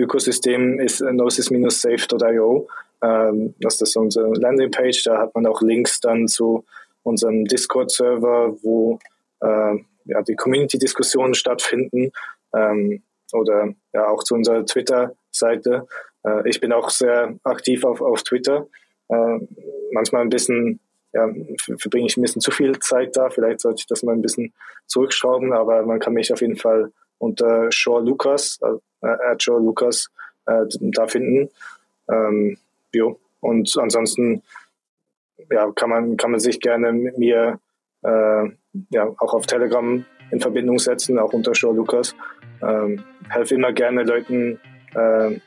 Ökosystem ist gnosis-safe.io. Ähm, das ist unsere Landingpage. Da hat man auch Links dann zu unserem Discord-Server, wo äh, ja, die Community-Diskussionen stattfinden ähm, oder ja auch zu unserer Twitter-Seite. Äh, ich bin auch sehr aktiv auf, auf Twitter. Äh, manchmal ein bisschen, ja, verbringe ich ein bisschen zu viel Zeit da. Vielleicht sollte ich das mal ein bisschen zurückschrauben, aber man kann mich auf jeden Fall unter Shaw Lucas, äh, at Shaw Lucas, äh, da finden. Ähm, jo. Und ansonsten ja, kann man, kann man sich gerne mit mir äh, ja, auch auf Telegram in Verbindung setzen, auch unter Show Lukas. Ähm, helfe immer gerne Leuten, äh,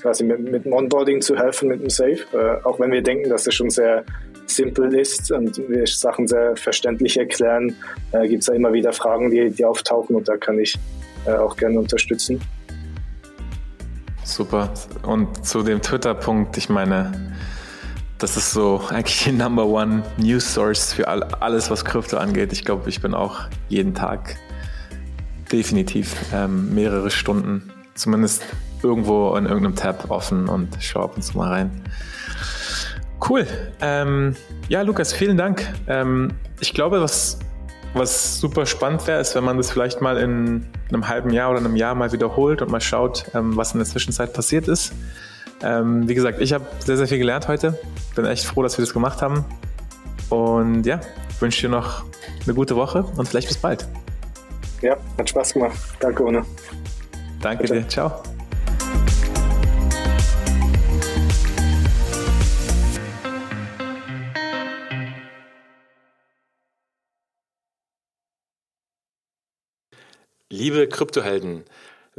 quasi mit, mit dem Onboarding zu helfen, mit dem Safe. Äh, auch wenn wir denken, dass es schon sehr simpel ist und wir Sachen sehr verständlich erklären, äh, gibt es da immer wieder Fragen, die, die auftauchen und da kann ich äh, auch gerne unterstützen. Super. Und zu dem Twitter-Punkt, ich meine, das ist so eigentlich die Number One News Source für all, alles, was Krypto angeht. Ich glaube, ich bin auch jeden Tag definitiv ähm, mehrere Stunden, zumindest irgendwo in irgendeinem Tab offen und schaue ab und zu mal rein. Cool. Ähm, ja, Lukas, vielen Dank. Ähm, ich glaube, was, was super spannend wäre, ist, wenn man das vielleicht mal in einem halben Jahr oder einem Jahr mal wiederholt und mal schaut, ähm, was in der Zwischenzeit passiert ist. Ähm, wie gesagt, ich habe sehr, sehr viel gelernt heute. Bin echt froh, dass wir das gemacht haben. Und ja, wünsche dir noch eine gute Woche und vielleicht bis bald. Ja, hat Spaß gemacht. Danke, Ohne. Danke Bitte. dir. Ciao. Liebe Kryptohelden,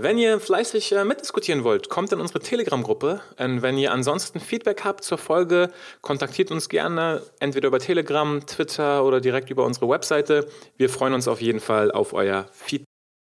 wenn ihr fleißig äh, mitdiskutieren wollt, kommt in unsere Telegram-Gruppe. Und wenn ihr ansonsten Feedback habt zur Folge, kontaktiert uns gerne entweder über Telegram, Twitter oder direkt über unsere Webseite. Wir freuen uns auf jeden Fall auf euer Feedback.